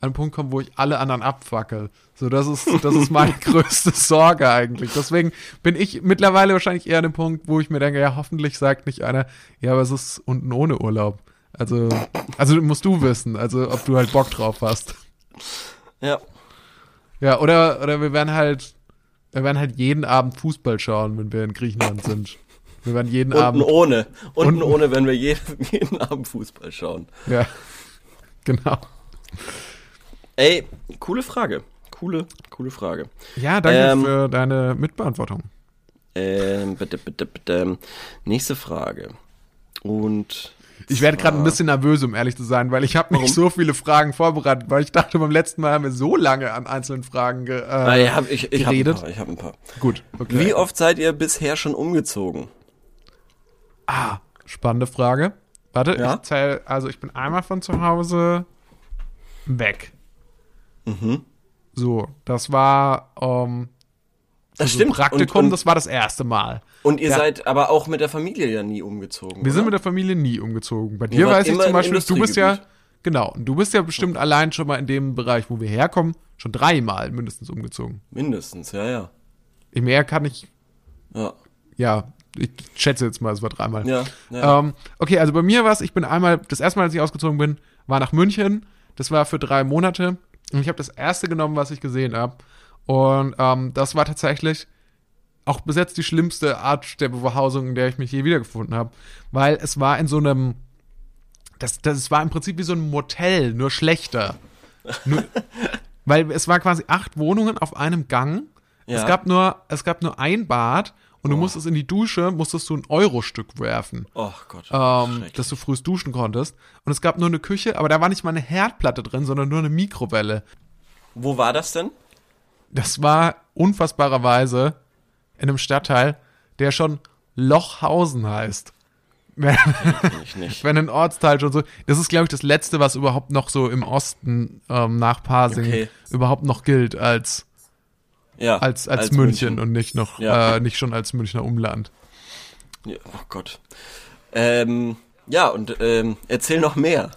an einen Punkt komme, wo ich alle anderen abfackel. So, das ist, das ist meine größte Sorge eigentlich. Deswegen bin ich mittlerweile wahrscheinlich eher an dem Punkt, wo ich mir denke, ja, hoffentlich sagt nicht einer, ja, aber es ist unten ohne Urlaub. Also, also musst du wissen, also ob du halt Bock drauf hast. Ja. Ja, oder, oder wir werden halt, wir werden halt jeden Abend Fußball schauen, wenn wir in Griechenland sind. Wir werden jeden Unten Abend. ohne. Unten Unten- ohne, wenn wir jeden, jeden Abend Fußball schauen. Ja. Genau. Ey, coole Frage. Coole, coole Frage. Ja, danke Ähm, für deine Mitbeantwortung. Ähm, bitte, bitte, bitte. Nächste Frage. Und Ich werde gerade ein bisschen nervös, um ehrlich zu sein, weil ich habe nicht so viele Fragen vorbereitet, weil ich dachte, beim letzten Mal haben wir so lange an einzelnen Fragen ge äh, Ah, ich hab, ich, ich hab ein geredet. paar, ich hab ein paar. Gut, okay. Wie oft seid ihr bisher schon umgezogen? Ah, spannende Frage. Warte, Ja? ich zähle, also ich bin einmal von zu Hause weg. Mhm. So, das war ähm, Das so stimmt. Praktikum, und, und, das war das erste Mal. und ihr ja. seid aber auch mit der Familie ja nie umgezogen. Wir sind oder? mit der Familie nie umgezogen. Bei dir weiß ich zum Beispiel, du bist ja, genau, und du bist ja bestimmt allein schon mal in dem Bereich, wo wir herkommen, schon dreimal mindestens umgezogen. Mindestens, ja, ja. Mehr kann ich, Ja, ja, ich schätze jetzt mal, es war dreimal. ja, ja. Ähm, okay, also bei mir war es, ich bin einmal, das erste Mal, als ich ausgezogen bin, war nach München. Das war für drei Monate. Und ich habe das erste genommen, was ich gesehen habe. Und ähm, das war tatsächlich auch bis jetzt die schlimmste Art der Behausung, in der ich mich je wiedergefunden habe. Weil es war in so einem, das, das war im Prinzip wie so ein Motel, nur schlechter. Nur, weil es war quasi acht Wohnungen auf einem Gang. Ja. Es gab nur, es gab nur ein Bad und du musstest in die Dusche, musstest du ein Euro-Stück werfen, oh Gott. ähm, dass du frühst duschen konntest. Und es gab nur eine Küche, aber da war nicht mal eine Herdplatte drin, sondern nur eine Mikrowelle. Wo war das denn? Das war unfassbarerweise in einem Stadtteil, der schon Lochhausen heißt. Wenn, wenn ein Ortsteil schon so. Das ist, glaube ich, das letzte, was überhaupt noch so im Osten ähm, nach Pasing Okay. überhaupt noch gilt als, Ja, als, als, München, und nicht noch, Ja. äh, nicht schon als Münchner Umland. Ja, oh Gott. Ähm, ja, und ähm, erzähl noch mehr.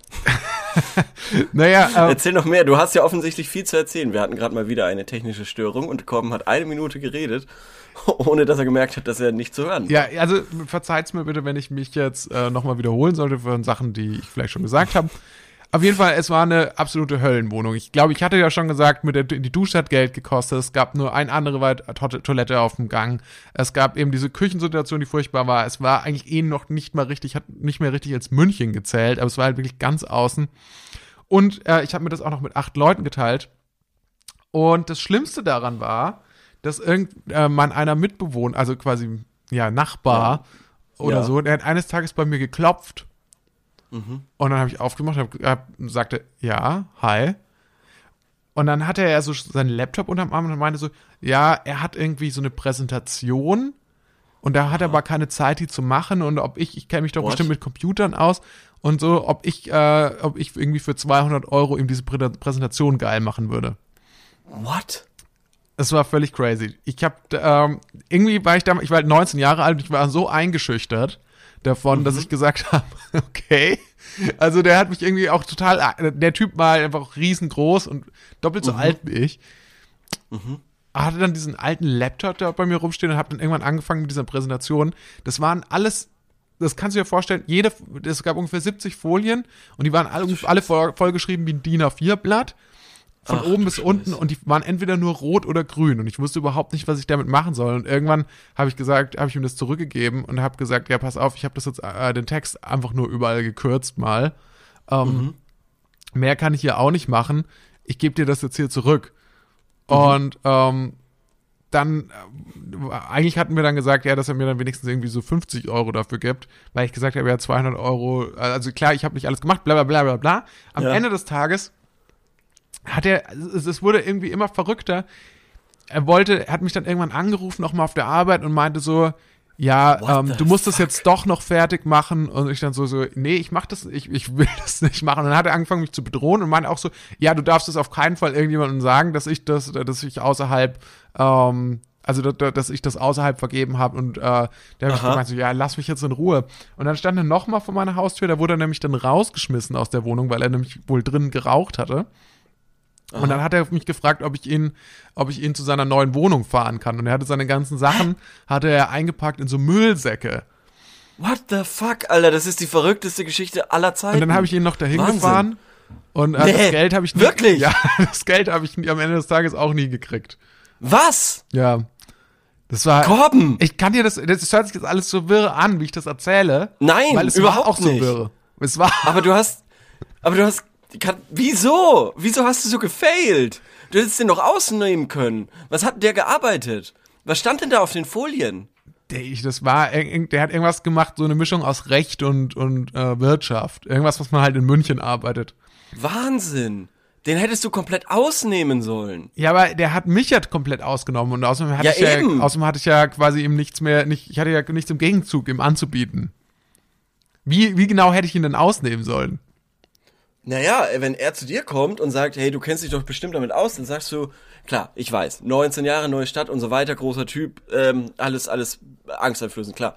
Naja, äh, Erzähl noch mehr. Du hast ja offensichtlich viel zu erzählen. Wir hatten gerade mal wieder eine technische Störung und Corbin hat eine Minute geredet, ohne dass er gemerkt hat, dass er nicht zu hören. Ja, also verzeiht's mir bitte, wenn ich mich jetzt äh, nochmal wiederholen sollte von Sachen, die ich vielleicht schon gesagt habe. Auf jeden Fall, es war eine absolute Höllenwohnung. Ich glaube, ich hatte ja schon gesagt, mit der, die Dusche hat Geld gekostet. Es gab nur eine andere To Toilette auf dem Gang. Es gab eben diese Küchensituation, die furchtbar war. Es war eigentlich eh noch nicht mal richtig, hat nicht mehr richtig als München gezählt, aber es war halt wirklich ganz außen. Und äh, ich habe mir das auch noch mit acht Leuten geteilt. Und das Schlimmste daran war, dass irgend äh, einer Mitbewohner, also quasi ja Nachbar oder Ja. so, der hat eines Tages bei mir geklopft. Und dann habe ich aufgemacht und hab, hab, sagte, ja, hi. Und dann hatte er so seinen Laptop unterm Arm und meinte so, ja, er hat irgendwie so eine Präsentation und da hat er aber keine Zeit, die zu machen und ob ich, ich kenne mich doch What? bestimmt mit Computern aus und so, ob ich, äh, ob ich irgendwie für 200 Euro ihm diese Prä Präsentation geil machen würde. What? Es war völlig crazy. Ich habe ähm, irgendwie war ich damals, ich war halt 19 Jahre alt, und ich war so eingeschüchtert davon, dass ich gesagt habe, okay. Also der hat mich irgendwie auch total, der Typ war einfach riesengroß und doppelt so alt wie ich. Hatte dann diesen alten Laptop da bei mir rumstehen und habe dann irgendwann angefangen mit dieser Präsentation. Das waren alles, das kannst du dir vorstellen, jede, es gab ungefähr 70 Folien und die waren alle, alle voll, vollgeschrieben wie ein DIN A4-Blatt von Ach, oben bis unten und die waren entweder nur rot oder grün und ich wusste überhaupt nicht, was ich damit machen soll. Und irgendwann habe ich gesagt, habe ich ihm das zurückgegeben und habe gesagt, ja, pass auf, ich habe das jetzt äh, den Text einfach nur überall gekürzt mal. Ähm, Mehr kann ich hier auch nicht machen. Ich gebe dir das jetzt hier zurück. Und ähm, dann, äh, eigentlich hatten wir dann gesagt, ja, dass er mir dann wenigstens irgendwie so 50 Euro dafür gibt, weil ich gesagt habe, ja, 200 Euro, also klar, ich habe nicht alles gemacht, bla bla bla bla bla. Am Ja. Ende des Tages hat er, es, wurde irgendwie immer verrückter. Er wollte, er hat mich dann irgendwann angerufen, nochmal auf der Arbeit und meinte so, ja, ähm, du musst das fuck? jetzt doch noch fertig machen. Und ich dann so, so, nee, ich mach das, ich, ich will das nicht machen. Und dann hat er angefangen, mich zu bedrohen und meinte auch so, ja, du darfst es auf keinen Fall irgendjemandem sagen, dass ich das, dass ich außerhalb, ähm, also dass, dass ich das außerhalb vergeben habe und äh, der habe ich Aha. gemeint so, ja, lass mich jetzt in Ruhe. Und dann stand er nochmal vor meiner Haustür, da wurde er nämlich dann rausgeschmissen aus der Wohnung, weil er nämlich wohl drin geraucht hatte. Und dann hat er mich gefragt, ob ich ihn, ob ich ihn zu seiner neuen Wohnung fahren kann. Und er hatte seine ganzen Sachen, hatte er eingepackt in so Müllsäcke. What the fuck, Alter? Das ist die verrückteste Geschichte aller Zeiten. Und dann habe ich ihn noch dahin Wahnsinn. gefahren. Und äh, Nee, das Geld habe ich nie, wirklich? Ja, das Geld habe ich am Ende des Tages auch nie gekriegt. Was? Ja. Das war. Korben? Ich kann dir das, das hört sich jetzt alles so wirr an, wie ich das erzähle. Nein, weil es überhaupt war auch so nicht. wirr. Es war. Aber du hast, aber du hast, kann, wieso? Wieso hast du so gefailt? Du hättest den doch ausnehmen können. Was hat der gearbeitet? Was stand denn da auf den Folien? Der, ich, das war, der hat irgendwas gemacht, so eine Mischung aus Recht und, und äh, Wirtschaft. Irgendwas, was man halt in München arbeitet. Wahnsinn. Den hättest du komplett ausnehmen sollen. Ja, aber der hat mich ja komplett ausgenommen und außerdem hatte Ja, ich ja, außerdem hatte ich ja quasi ihm nichts mehr, nicht, ich hatte ja nichts im Gegenzug ihm anzubieten. Wie, wie genau hätte ich ihn denn ausnehmen sollen? Naja, wenn er zu dir kommt und sagt, hey, du kennst dich doch bestimmt damit aus, dann sagst du, klar, ich weiß, 19 Jahre, neue Stadt und so weiter, großer Typ, ähm, alles, alles angsteinflößend, klar.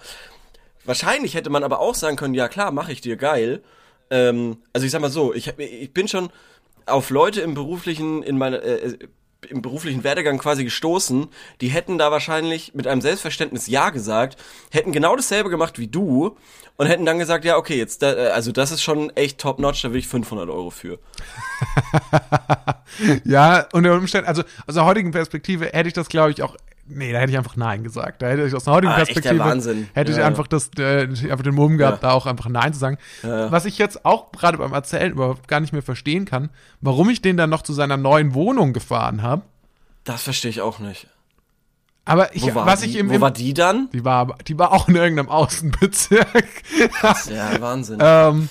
Wahrscheinlich hätte man aber auch sagen können, ja klar, mache ich dir, geil. Ähm, also ich sag mal so, ich, ich bin schon auf Leute im beruflichen, in meiner, äh, im beruflichen Werdegang quasi gestoßen, die hätten da wahrscheinlich mit einem Selbstverständnis Ja gesagt, hätten genau dasselbe gemacht wie du und hätten dann gesagt, ja, okay, jetzt, da, äh, also das ist schon echt top-notch, da will ich 500 Euro für. Ja, unter Umständen, also aus der heutigen Perspektive hätte ich das, glaube ich, auch. Nee, da hätte ich einfach Nein gesagt. Da hätte ich aus der heutigen Ah, Perspektive Wahnsinn. hätte ich Ja. einfach das, äh, einfach den Mumm gehabt, Ja. da auch einfach Nein zu sagen. Ja. Was ich jetzt auch gerade beim Erzählen überhaupt gar nicht mehr verstehen kann, warum ich den dann noch zu seiner neuen Wohnung gefahren habe. Das verstehe ich auch nicht. Aber ich, Wo war was die? ich im, Wo war die dann? die war, die war auch in irgendeinem Außenbezirk. Ja, Wahnsinn. ähm,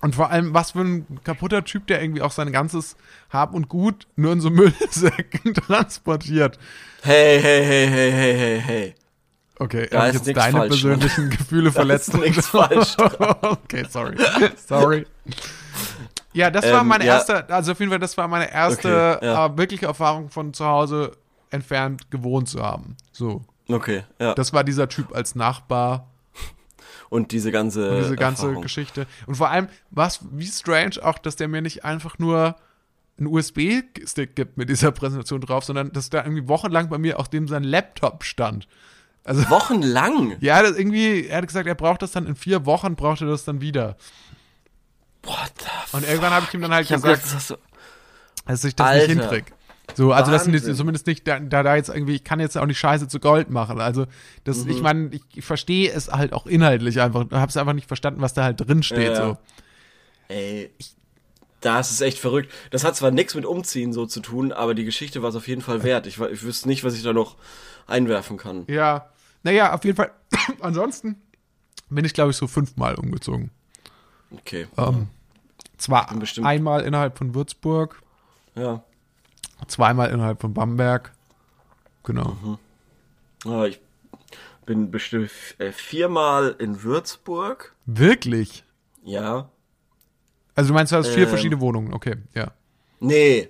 und vor allem, was für ein kaputter Typ, der irgendwie auch sein ganzes Hab und Gut nur in so Müllsäcken transportiert. Hey, hey, hey, hey, hey, hey, hey. Okay, Da habe ist ich jetzt deine falsch dran. persönlichen Gefühle verletzt? ist nix falsch okay, sorry. Sorry. Ja, das war Ähm, meine ja. erste, also auf jeden Fall, das war meine erste Okay, ja. äh, wirkliche Erfahrung von zu Hause entfernt gewohnt zu haben. So. Okay, ja. Das war dieser Typ als Nachbar. Und diese ganze diese ganze Erfahrung. Geschichte. Und vor allem, was, wie strange auch, dass der mir nicht einfach nur einen USB-Stick gibt mit dieser Präsentation drauf, sondern dass da irgendwie wochenlang bei mir auf dem sein Laptop stand. Also, Wochenlang? ja, das irgendwie, er hat gesagt, er braucht das dann in vier Wochen, braucht er das dann wieder. What the Und irgendwann habe ich ihm dann halt Ich gesagt, gedacht, das dass ich das Alter. nicht hinkrieg. So, also das sind Wahnsinn. jetzt zumindest nicht, da, da jetzt irgendwie, ich kann jetzt auch nicht Scheiße zu Gold machen. Also, das, Mhm. ich meine, ich, ich verstehe es halt auch inhaltlich einfach, habe es einfach nicht verstanden, was da halt drin steht. Ja. So. Ey, ich, das ist echt verrückt. Das hat zwar nichts mit Umziehen so zu tun, aber die Geschichte war es auf jeden Fall wert. Ich, ich wüsste nicht, was ich da noch einwerfen kann. Ja, naja, auf jeden Fall. Ansonsten bin ich, glaube ich, so fünfmal umgezogen. Okay. Ähm, zwar einmal innerhalb von Würzburg, Ja. Zweimal innerhalb von Bamberg. Genau. Ja, ich bin bestimmt äh, viermal in Würzburg. Wirklich? Ja. Also du meinst, du hast vier Ähm. verschiedene Wohnungen. Okay, ja. Nee.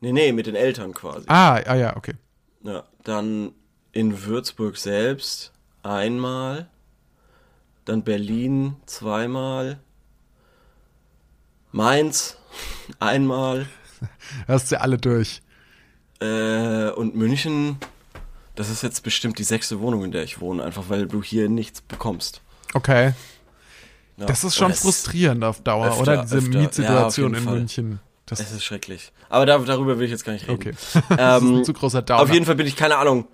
Nee, nee, mit den Eltern quasi. Ah, ah ja, okay. Ja, dann in Würzburg selbst einmal, dann Berlin zweimal, Mainz einmal Hast du alle durch. Äh, und München. Das ist jetzt bestimmt die sechste Wohnung, in der ich wohne, einfach weil du hier nichts bekommst. Okay. Ja, Das ist schon es- frustrierend auf Dauer, öfter, oder? Diese öfter. Ja, Mietsituation jeden in Fall. München. Das Es ist schrecklich. Aber da, darüber will ich jetzt gar nicht reden. okay. das ist Ähm, ein zu großer Downer. Auf jeden Fall bin ich, keine Ahnung,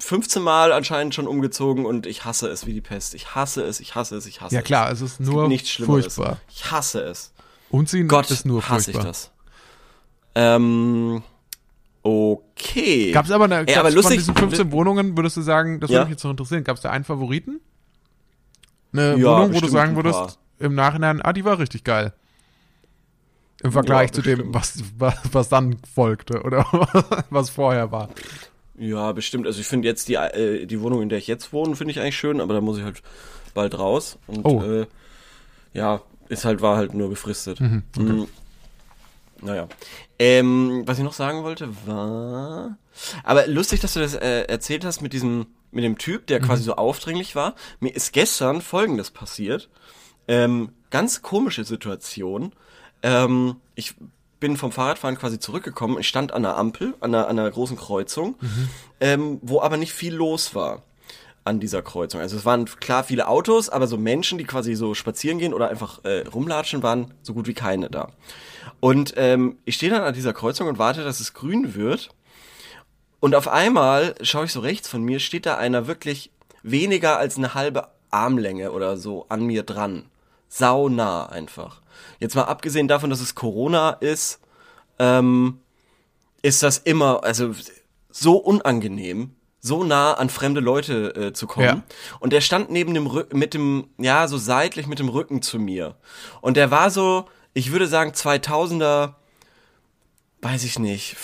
15 Mal anscheinend schon umgezogen und ich hasse es wie die Pest. Ich hasse es, ich hasse es, ich hasse Ja es. klar, es ist Es nur nichts Schlimmeres. furchtbar. Ich hasse es. Umziehen Gott, ist nur hasse furchtbar. ich das. Ähm, okay. Gab es aber, eine, Ey, aber von lustig- diesen 15 Wohnungen, würdest du sagen, das Ja. würde mich jetzt noch interessieren, gab es da einen Favoriten? Eine Ja, Wohnung, wo du sagen würdest, im Nachhinein, ah, die war richtig geil. Im Vergleich Ja, zu dem, was, was, was dann folgte oder was vorher war. Ja, bestimmt. Also ich finde jetzt die, äh, die Wohnung, in der ich jetzt wohne, finde ich eigentlich schön, aber da muss ich halt bald raus. Und Oh. äh, ja, ist halt, war halt nur befristet. Mhm, Mm. Naja. Ähm, was ich noch sagen wollte, war. Aber lustig, dass du das äh, erzählt hast mit diesem, mit dem Typ, der Mhm. quasi so aufdringlich war. Mir ist gestern folgendes passiert. Ähm, ganz komische Situation. Ähm, ich bin vom Fahrradfahren quasi zurückgekommen. Ich stand an einer Ampel, an einer, an einer großen Kreuzung, ähm, wo aber nicht viel los war an dieser Kreuzung. Also es waren klar viele Autos, aber so Menschen, die quasi so spazieren gehen oder einfach äh, rumlatschen, waren so gut wie keine da. Und ähm, ich stehe dann an dieser Kreuzung und warte, dass es grün wird. Und auf einmal schaue ich so rechts von mir, steht da einer wirklich weniger als eine halbe Armlänge oder so an mir dran. Sau nah einfach. Jetzt mal abgesehen davon, dass es Corona ist, ähm, ist das immer, also so unangenehm, so nah an fremde Leute äh, zu kommen. Ja. Und der stand neben dem Rücken, mit dem, ja, so seitlich mit dem Rücken zu mir. Und der war so, ich würde sagen, 2000er, weiß ich nicht,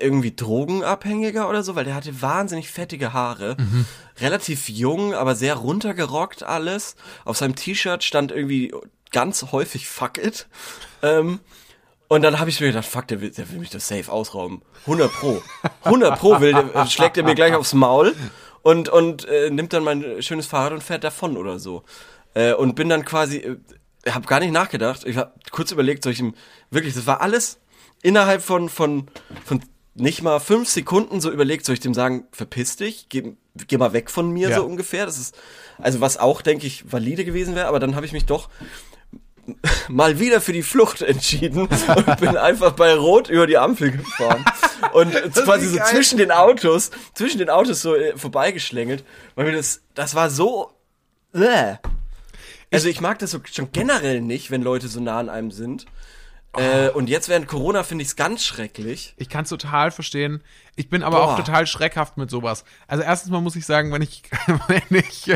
irgendwie Drogenabhängiger oder so, weil der hatte wahnsinnig fettige Haare. Relativ jung, aber sehr runtergerockt alles. Auf seinem T-Shirt stand irgendwie ganz häufig Fuck it. Ähm, und dann habe ich mir gedacht, fuck, der will, der will mich das safe ausrauben. 100 pro. 100 pro will, der, schlägt er mir gleich aufs Maul und, und äh, nimmt dann mein schönes Fahrrad und fährt davon oder so. Äh, und bin dann quasi, äh, habe gar nicht nachgedacht. Ich habe kurz überlegt, soll ich ihm, wirklich, das war alles innerhalb von, von, von nicht mal fünf Sekunden so überlegt, soll ich dem sagen, verpiss dich, geh, geh mal weg von mir Ja. so ungefähr. Das ist, also was auch, denke ich, valide gewesen wäre, aber dann habe ich mich doch mal wieder für die Flucht entschieden und bin einfach bei Rot über die Ampel gefahren und quasi so geil. zwischen den Autos, zwischen den Autos so äh, vorbeigeschlängelt, weil mir das, das war so, äh. also ich mag das so schon generell nicht, wenn Leute so nah an einem sind. Äh, und jetzt während Corona finde ich es ganz schrecklich. Ich kann es total verstehen. Ich bin aber Boah. auch total schreckhaft mit sowas. Also erstens mal muss ich sagen, wenn ich, wenn ich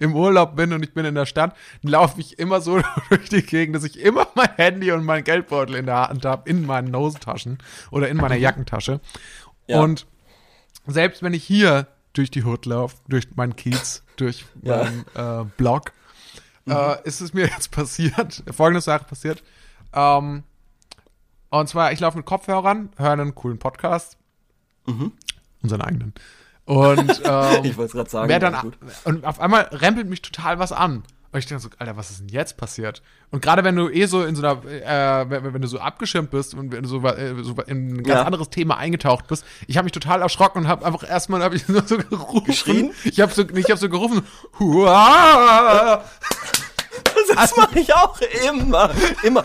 im Urlaub bin und ich bin in der Stadt, laufe ich immer so durch die Gegend, dass ich immer mein Handy und mein Geldbeutel in der Hand habe, in meinen Hosentaschen oder in meiner Jackentasche. Ja. Und selbst wenn ich hier durch die Hood laufe, durch meinen Kiez, durch Ja. meinen äh, Blog, äh, ist es mir jetzt passiert, folgende Sache passiert. Ähm, und zwar, ich laufe mit Kopfhörern, höre einen coolen Podcast. Unseren eigenen. Und ähm, Ich wollte es gerade sagen. wer dann, und auf einmal rempelt mich total was an. Und ich denke so, Alter, was ist denn jetzt passiert? Und gerade wenn du eh so in so einer, äh, wenn, wenn du so abgeschirmt bist und wenn du so, äh, so in ein ganz Ja. anderes Thema eingetaucht bist, ich habe mich total erschrocken und habe einfach erstmal hab ich so gerufen. Geschrien? Ich habe so, ich habe so gerufen, Hua! Das mache ich auch immer. Immer.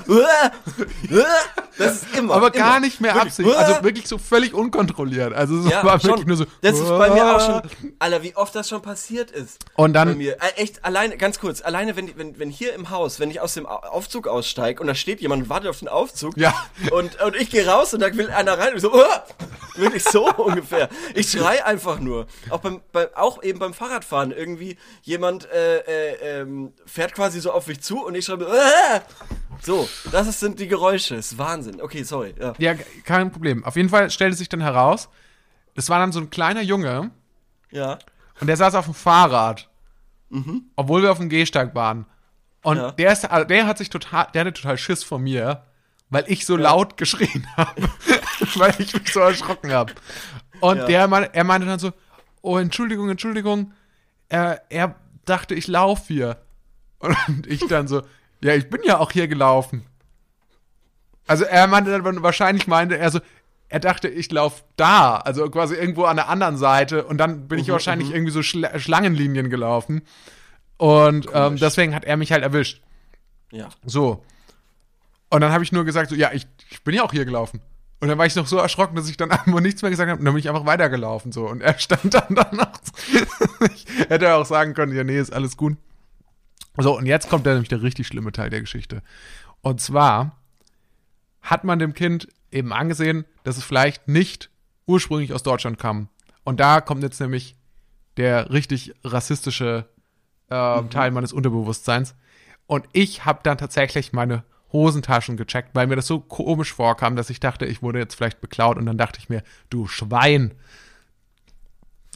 Das ist immer. aber immer. gar nicht mehr Wirklich. Absicht. Also wirklich so völlig unkontrolliert. Also so Ja, war schon. wirklich nur so. Das ist bei mir auch schon. Alter, wie oft das schon passiert ist. Und dann- Bei mir. Äh, echt, alleine, ganz kurz, alleine, wenn, wenn, wenn hier im Haus, wenn ich aus dem Au- Aufzug aussteige und da steht jemand und wartet auf den Aufzug. Ja. Und, und ich gehe raus und da will einer rein und so, Uah! wirklich so ungefähr. Ich schrei einfach nur. Auch beim, bei, auch eben beim Fahrradfahren irgendwie jemand äh, äh, ähm, fährt quasi so auf mich zu und ich schreibe, Uah! So, das sind die Geräusche. Ist Wahnsinn. Okay, sorry. Ja. Ja, kein Problem. Auf jeden Fall stellte sich dann heraus, das war dann so ein kleiner Junge Ja. und der saß auf dem Fahrrad, obwohl wir auf dem Gehsteig waren. Und Ja. der, ist, also der hat sich total, der hatte total Schiss vor mir, weil ich so laut geschrien habe, weil ich mich so erschrocken habe. Und Ja. der, meinte- er meinte dann so, oh, Entschuldigung, Entschuldigung, er, er dachte, ich laufe hier. Und ich dann so, ja, ich bin ja auch hier gelaufen. Also er meinte dann, wahrscheinlich meinte er so, er dachte, ich laufe da, also quasi irgendwo an der anderen Seite und dann bin ich wahrscheinlich irgendwie so Schla Schlangenlinien gelaufen. Und ähm, deswegen hat er mich halt erwischt. Ja. So. Und dann habe ich nur gesagt, so, ja, ich, ich bin ja auch hier gelaufen. Und dann war ich noch so erschrocken, dass ich dann einfach nichts mehr gesagt habe. Und dann bin ich einfach weitergelaufen. So. Und er stand dann danach. ich hätte auch sagen können, ja, nee, ist alles gut. So, und jetzt kommt dann nämlich der richtig schlimme Teil der Geschichte. Und zwar hat man dem Kind eben angesehen, dass es vielleicht nicht ursprünglich aus Deutschland kam. Und da kommt jetzt nämlich der richtig rassistische ähm, Teil meines Unterbewusstseins. Und ich habe dann tatsächlich meine Hosentaschen gecheckt, weil mir das so komisch vorkam, dass ich dachte, ich wurde jetzt vielleicht beklaut. Und dann dachte ich mir, du Schwein,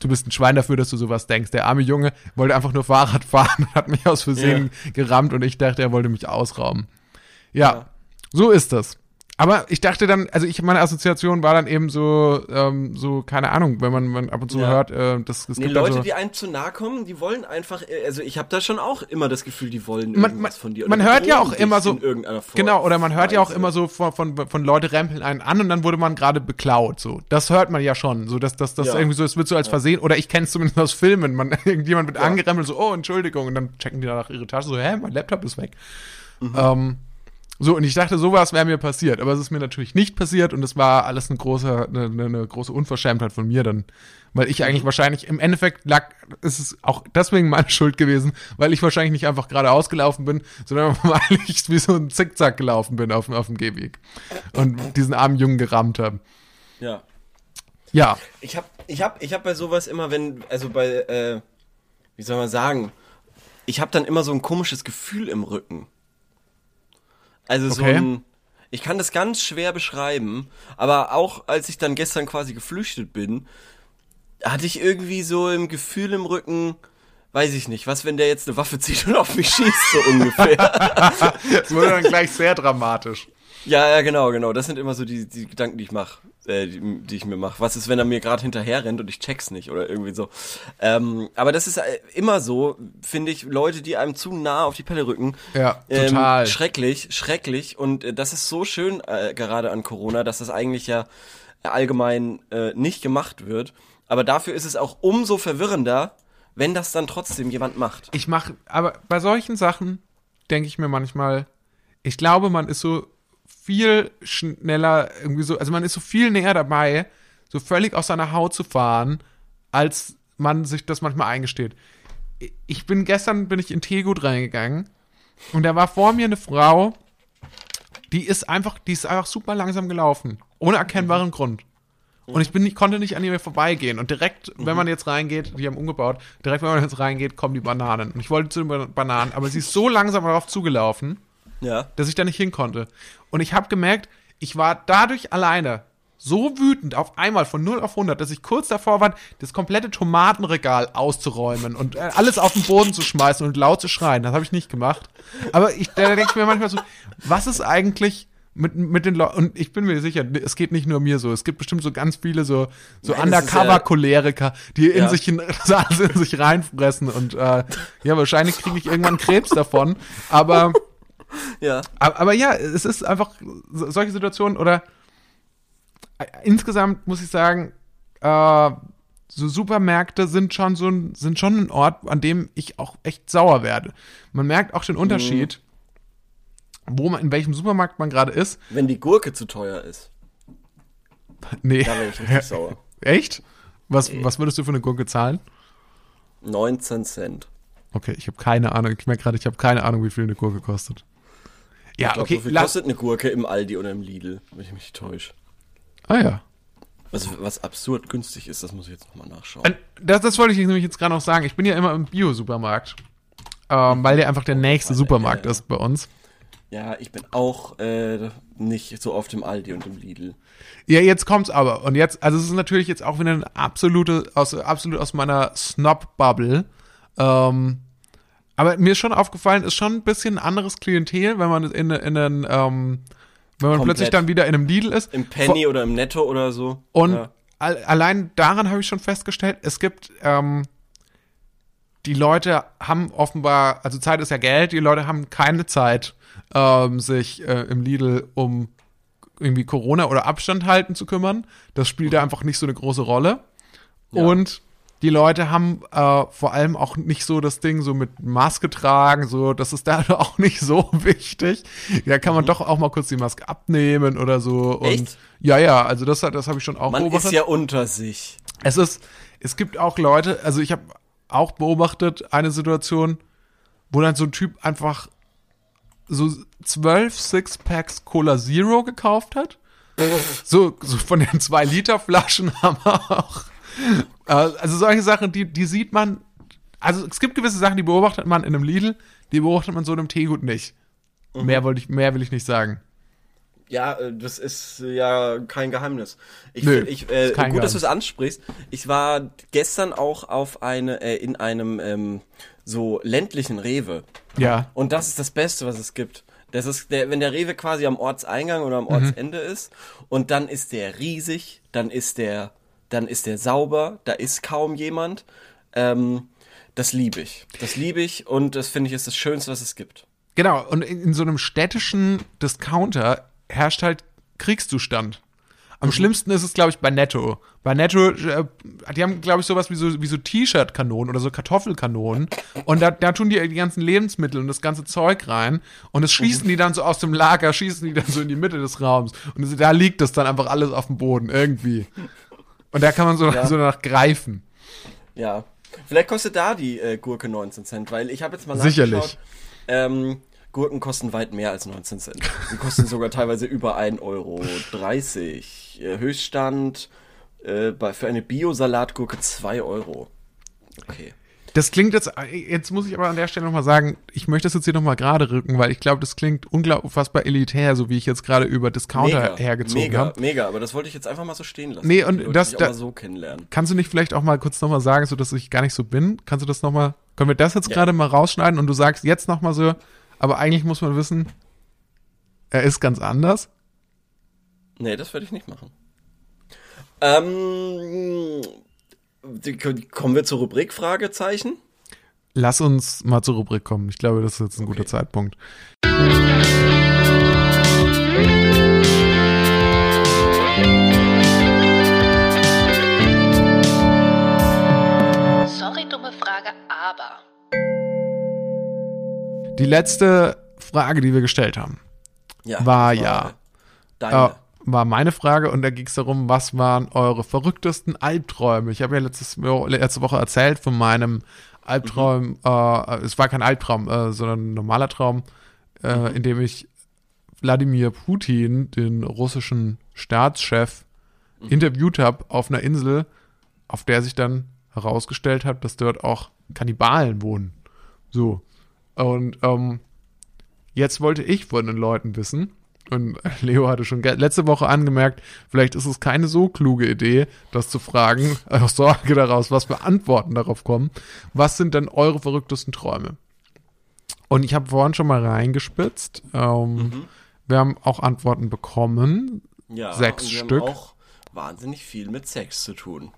du bist ein Schwein dafür, dass du sowas denkst. Der arme Junge wollte einfach nur Fahrrad fahren und hat mich aus Versehen gerammt und ich dachte, er wollte mich ausrauben. Ja, Ja. so ist das. Aber ich dachte dann, also ich meine Assoziation war dann eben so, ähm, so keine Ahnung, wenn man, man ab und zu Ja. hört, äh, das, es Nee, gibt Leute, so, die einem zu nahe kommen, die wollen einfach, äh, also ich habe da schon auch immer das Gefühl, die wollen irgendwas man- von dir. man hört ja auch immer so-. Genau, oder man hört ja auch immer so von, von, von Leute rempeln einen an und dann wurde man gerade beklaut. So, das hört man ja schon. So, dass das, das Ja. irgendwie so, es wird so als Versehen, oder ich kenne es zumindest aus Filmen. Man, irgendjemand wird Ja. angerempelt, so, oh, Entschuldigung, und dann checken die danach ihre Tasche, so, hä, mein Laptop ist weg. Mhm. Ähm, so, und ich dachte, sowas wäre mir passiert, aber es ist mir natürlich nicht passiert und es war alles eine große, eine, eine, große Unverschämtheit von mir dann. Weil ich eigentlich wahrscheinlich, im Endeffekt lag, ist es auch deswegen meine Schuld gewesen, weil ich wahrscheinlich nicht einfach geradeaus gelaufen bin, sondern weil ich wie so ein Zickzack gelaufen bin auf, dem- auf dem Gehweg. Und diesen armen Jungen gerammt habe. Ja. Ja, Ich hab, ich hab, ich hab bei sowas immer, wenn, also bei, äh, wie soll man sagen, ich hab dann immer so ein komisches Gefühl im Rücken. Also so Okay. ein, ich kann das ganz schwer beschreiben, aber auch als ich dann gestern quasi geflüchtet bin, hatte ich irgendwie so im Gefühl im Rücken, weiß ich nicht, was, wenn der jetzt eine Waffe zieht und auf mich schießt, so ungefähr. das wurde dann gleich sehr dramatisch. Ja, ja, genau, genau. Das sind immer so die, die Gedanken, die ich mache, äh, die, die ich mir mache. Was ist, wenn er mir gerade hinterher rennt und ich check's nicht oder irgendwie so. Ähm, aber das ist äh, immer so, finde ich, Leute, die einem zu nah auf die Pelle rücken. Ja, Ähm, total. schrecklich, schrecklich. Und äh, das ist so schön äh, gerade an Corona, dass das eigentlich ja allgemein äh, nicht gemacht wird. Aber dafür ist es auch umso verwirrender, wenn das dann trotzdem jemand macht. Ich mache, aber bei solchen Sachen denke ich mir manchmal, ich glaube, man ist so viel schneller irgendwie so, also man ist so viel näher dabei, so völlig aus seiner Haut zu fahren, als man sich das manchmal eingesteht. Ich bin gestern bin ich in Tegut reingegangen und da war vor mir eine Frau, die ist einfach, die ist einfach super langsam gelaufen, ohne erkennbaren Grund. Und ich bin nicht, konnte nicht an ihr vorbeigehen. Und direkt, wenn man jetzt reingeht, die haben umgebaut, direkt, wenn man jetzt reingeht, kommen die Bananen. Und ich wollte zu den Ba- Bananen, aber sie ist so langsam darauf zugelaufen, Ja. dass ich da nicht hin konnte. Und ich habe gemerkt, ich war dadurch alleine so wütend auf einmal von 0 auf 100, dass ich kurz davor war, das komplette Tomatenregal auszuräumen und äh, alles auf den Boden zu schmeißen und laut zu schreien. Das habe ich nicht gemacht. Aber ich, da denke ich mir manchmal so, was ist eigentlich mit, mit den Leuten, und ich bin mir sicher, es geht nicht nur mir so, es gibt bestimmt so ganz viele so, so Undercover-Choleriker, die in Ja. sich in, in sich reinfressen und äh, ja, wahrscheinlich kriege ich irgendwann Krebs davon, aber Ja. aber, aber ja, es ist einfach so- solche Situationen oder äh, insgesamt muss ich sagen, äh, so Supermärkte sind schon so ein, sind schon ein Ort, an dem ich auch echt sauer werde. Man merkt auch den Unterschied, wo man, in welchem Supermarkt man gerade ist. Wenn die Gurke zu teuer ist, Nee. da wäre ich richtig sauer. Echt? Was, was würdest du für eine Gurke zahlen? 19 Cent. Okay, ich habe keine Ahnung. Ich merke gerade, ich habe keine Ahnung, wie viel eine Gurke kostet. Ja, Ich glaub, okay. so viel kostet eine Gurke im Aldi oder im Lidl, wenn ich mich nicht täusche. ah ja. Was, was absurd günstig ist, das muss ich jetzt nochmal nachschauen. Das, das wollte ich nämlich jetzt gerade noch sagen. Ich bin ja immer im Bio-Supermarkt, ähm, weil der einfach der nächste Supermarkt ist bei uns. Ja, ich bin auch äh, nicht so oft im Aldi und im Lidl. Ja, jetzt kommt's aber. Und jetzt, also es ist natürlich jetzt auch wieder eine absolute, aus, absolut aus meiner Snob-Bubble. Ähm, aber mir ist schon aufgefallen, ist schon ein bisschen ein anderes Klientel, wenn man in, in, in, ähm, wenn man Komplett. plötzlich dann wieder in einem Lidl ist. Im Penny oder im Netto oder so. Und ja. al allein daran habe ich schon festgestellt, es gibt, ähm, die Leute haben offenbar, also Zeit ist ja Geld, die Leute haben keine Zeit, ähm, sich äh, im Lidl um irgendwie Corona oder Abstand halten zu kümmern. Das spielt da einfach nicht so eine große Rolle. Ja. Und die Leute haben äh, vor allem auch nicht so das Ding so mit Maske tragen, so, das ist da auch nicht so wichtig. Da kann man doch auch mal kurz die Maske abnehmen oder so. Und Echt? ja, ja, also das, das habe ich schon auch Man beobachtet. ist ja unter sich. Es ist, es gibt auch Leute, also ich habe auch beobachtet eine Situation, wo dann so ein Typ einfach so zwölf Sixpacks Cola Zero gekauft hat. So, so von den zwei Liter Flaschen haben wir auch. Äh, Also solche Sachen, die, die sieht man. Also es gibt gewisse Sachen, die beobachtet man in einem Lidl, die beobachtet man so in einem Teegut nicht. Mehr wollte ich, mehr will ich nicht sagen. Ja, äh, das ist ja kein Geheimnis. Ich, Nö, ich, äh, ist kein gut, dass du es Geheimnis. ansprichst. Ich war gestern auch auf eine äh, in einem ähm, so ländlichen Rewe. Ja. Und das ist das Beste, was es gibt. Das ist der, wenn der Rewe quasi am Ortseingang oder am Mhm. Ortsende ist und dann ist der riesig, dann ist der, dann ist der sauber, da ist kaum jemand. Ähm, das liebe ich. Das liebe ich und das finde ich ist das Schönste, was es gibt. Genau, und in, in so einem städtischen Discounter herrscht halt Kriegszustand. Am schlimmsten ist es, glaube ich, bei Netto. Bei Netto, äh, die haben, glaube ich, sowas wie so, wie so T-Shirt-Kanonen oder so Kartoffelkanonen. Und da, da tun die die ganzen Lebensmittel und das ganze Zeug rein. Und das schießen die dann so aus dem Lager, schießen die dann so in die Mitte des Raums. Und da liegt das dann einfach alles auf dem Boden, irgendwie. Und da kann man so, Ja. so danach greifen. Ja. Vielleicht kostet da die äh, Gurke 19 Cent, weil ich habe jetzt mal Sicherlich. nachgeschaut. Ähm, Gurken kosten weit mehr als 19 Cent. Sie kosten sogar teilweise über 1,30 Euro. Äh, Höchststand äh, bei, für eine Bio-Salatgurke 2 Euro. Okay. Das klingt jetzt, jetzt muss ich aber an der Stelle nochmal sagen, ich möchte das jetzt hier nochmal gerade rücken, weil ich glaube, das klingt unfassbar elitär, so wie ich jetzt gerade über Discounter hergezogen mega, habe. mega, aber das wollte ich jetzt einfach mal so stehen lassen. Nee, und das- da- so. Kannst du nicht vielleicht auch mal kurz nochmal sagen, so dass ich gar nicht so bin? Kannst du das nochmal, können wir das jetzt Ja. gerade mal rausschneiden und du sagst jetzt nochmal so, aber eigentlich muss man wissen, er ist ganz anders? Nee, das werde ich nicht machen. Ähm, kommen wir zur Rubrik Fragezeichen? Lass uns mal zur Rubrik kommen. Ich glaube, das ist jetzt ein guter Okay. Zeitpunkt. Sorry, dumme Frage, aber. Die letzte Frage, die wir gestellt haben, Ja. War das ja. Deine. äh, war meine Frage und da ging es darum, was waren eure verrücktesten Albträume? Ich habe ja letztes, letzte Woche erzählt von meinem Albtraum, äh, es war kein Albtraum, äh, sondern ein normaler Traum, äh, in dem ich Wladimir Putin, den russischen Staatschef, interviewt habe auf einer Insel, auf der sich dann herausgestellt hat, dass dort auch Kannibalen wohnen. So. Und ähm, jetzt wollte ich von den Leuten wissen, und Leo hatte schon letzte Woche angemerkt, vielleicht ist es keine so kluge Idee, das zu fragen, aus Sorge daraus, was für Antworten darauf kommen. Was sind denn eure verrücktesten Träume? Und ich habe vorhin schon mal reingespitzt. Ähm, Wir haben auch Antworten bekommen. Ja, Sechs und wir Stück. haben auch wahnsinnig viel mit Sex zu tun.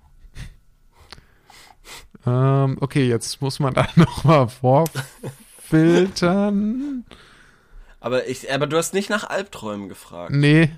Ähm, okay, jetzt muss man da nochmal vorfiltern. Aber ich, aber du hast nicht nach Albträumen gefragt. Nee.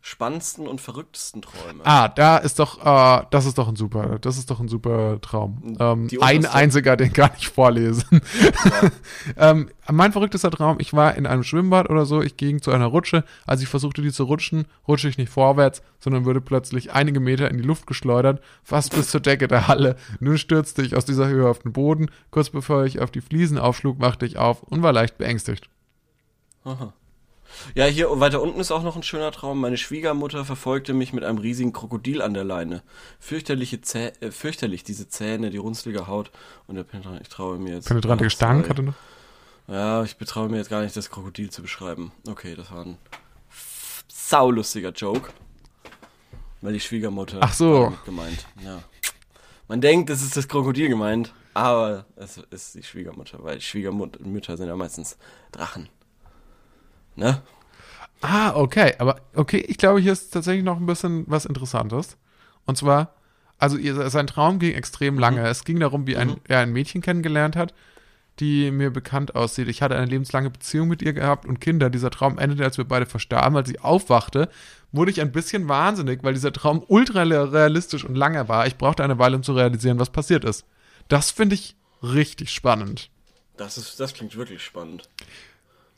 Spannendsten und verrücktesten Träume. Ah, da ist doch, äh, das ist doch ein super, das ist doch ein super Traum. Ähm, ein einziger, den kann ich vorlesen. ähm, mein verrücktester Traum, ich war in einem Schwimmbad oder so, ich ging zu einer Rutsche, als ich versuchte, die zu rutschen, rutsche ich nicht vorwärts, sondern wurde plötzlich einige Meter in die Luft geschleudert, fast bis zur Decke der Halle. Nun stürzte ich aus dieser Höhe auf den Boden, kurz bevor ich auf die Fliesen aufschlug, wachte ich auf und war leicht beängstigt. Ja, hier weiter unten ist auch noch ein schöner Traum. Meine Schwiegermutter verfolgte mich mit einem riesigen Krokodil an der Leine. Fürchterliche Zäh äh, fürchterlich diese Zähne, die runzlige Haut und der penetrante, ich traue mir jetzt. Penetrante Gestank hatte noch. Ja, ich betraue mir jetzt gar nicht, das Krokodil zu beschreiben. Okay, das war ein saulustiger Joke. Weil die Schwiegermutter Ach so. gemeint. Ja. Man denkt, es ist das Krokodil gemeint, aber es ist die Schwiegermutter, weil Schwiegermütter sind ja meistens Drachen. Ne? Ah, okay. Aber okay, ich glaube, hier ist tatsächlich noch ein bisschen was Interessantes. Und zwar, also ihr, sein Traum ging extrem lange. Es ging darum, wie ein, er ein Mädchen kennengelernt hat, die mir bekannt aussieht. Ich hatte eine lebenslange Beziehung mit ihr gehabt und Kinder. Dieser Traum endete, als wir beide verstarben. Als sie aufwachte, wurde ich ein bisschen wahnsinnig, weil dieser Traum ultra realistisch und lange war. Ich brauchte eine Weile, um zu realisieren, was passiert ist. Das finde ich richtig spannend. Das, ist, das klingt wirklich spannend.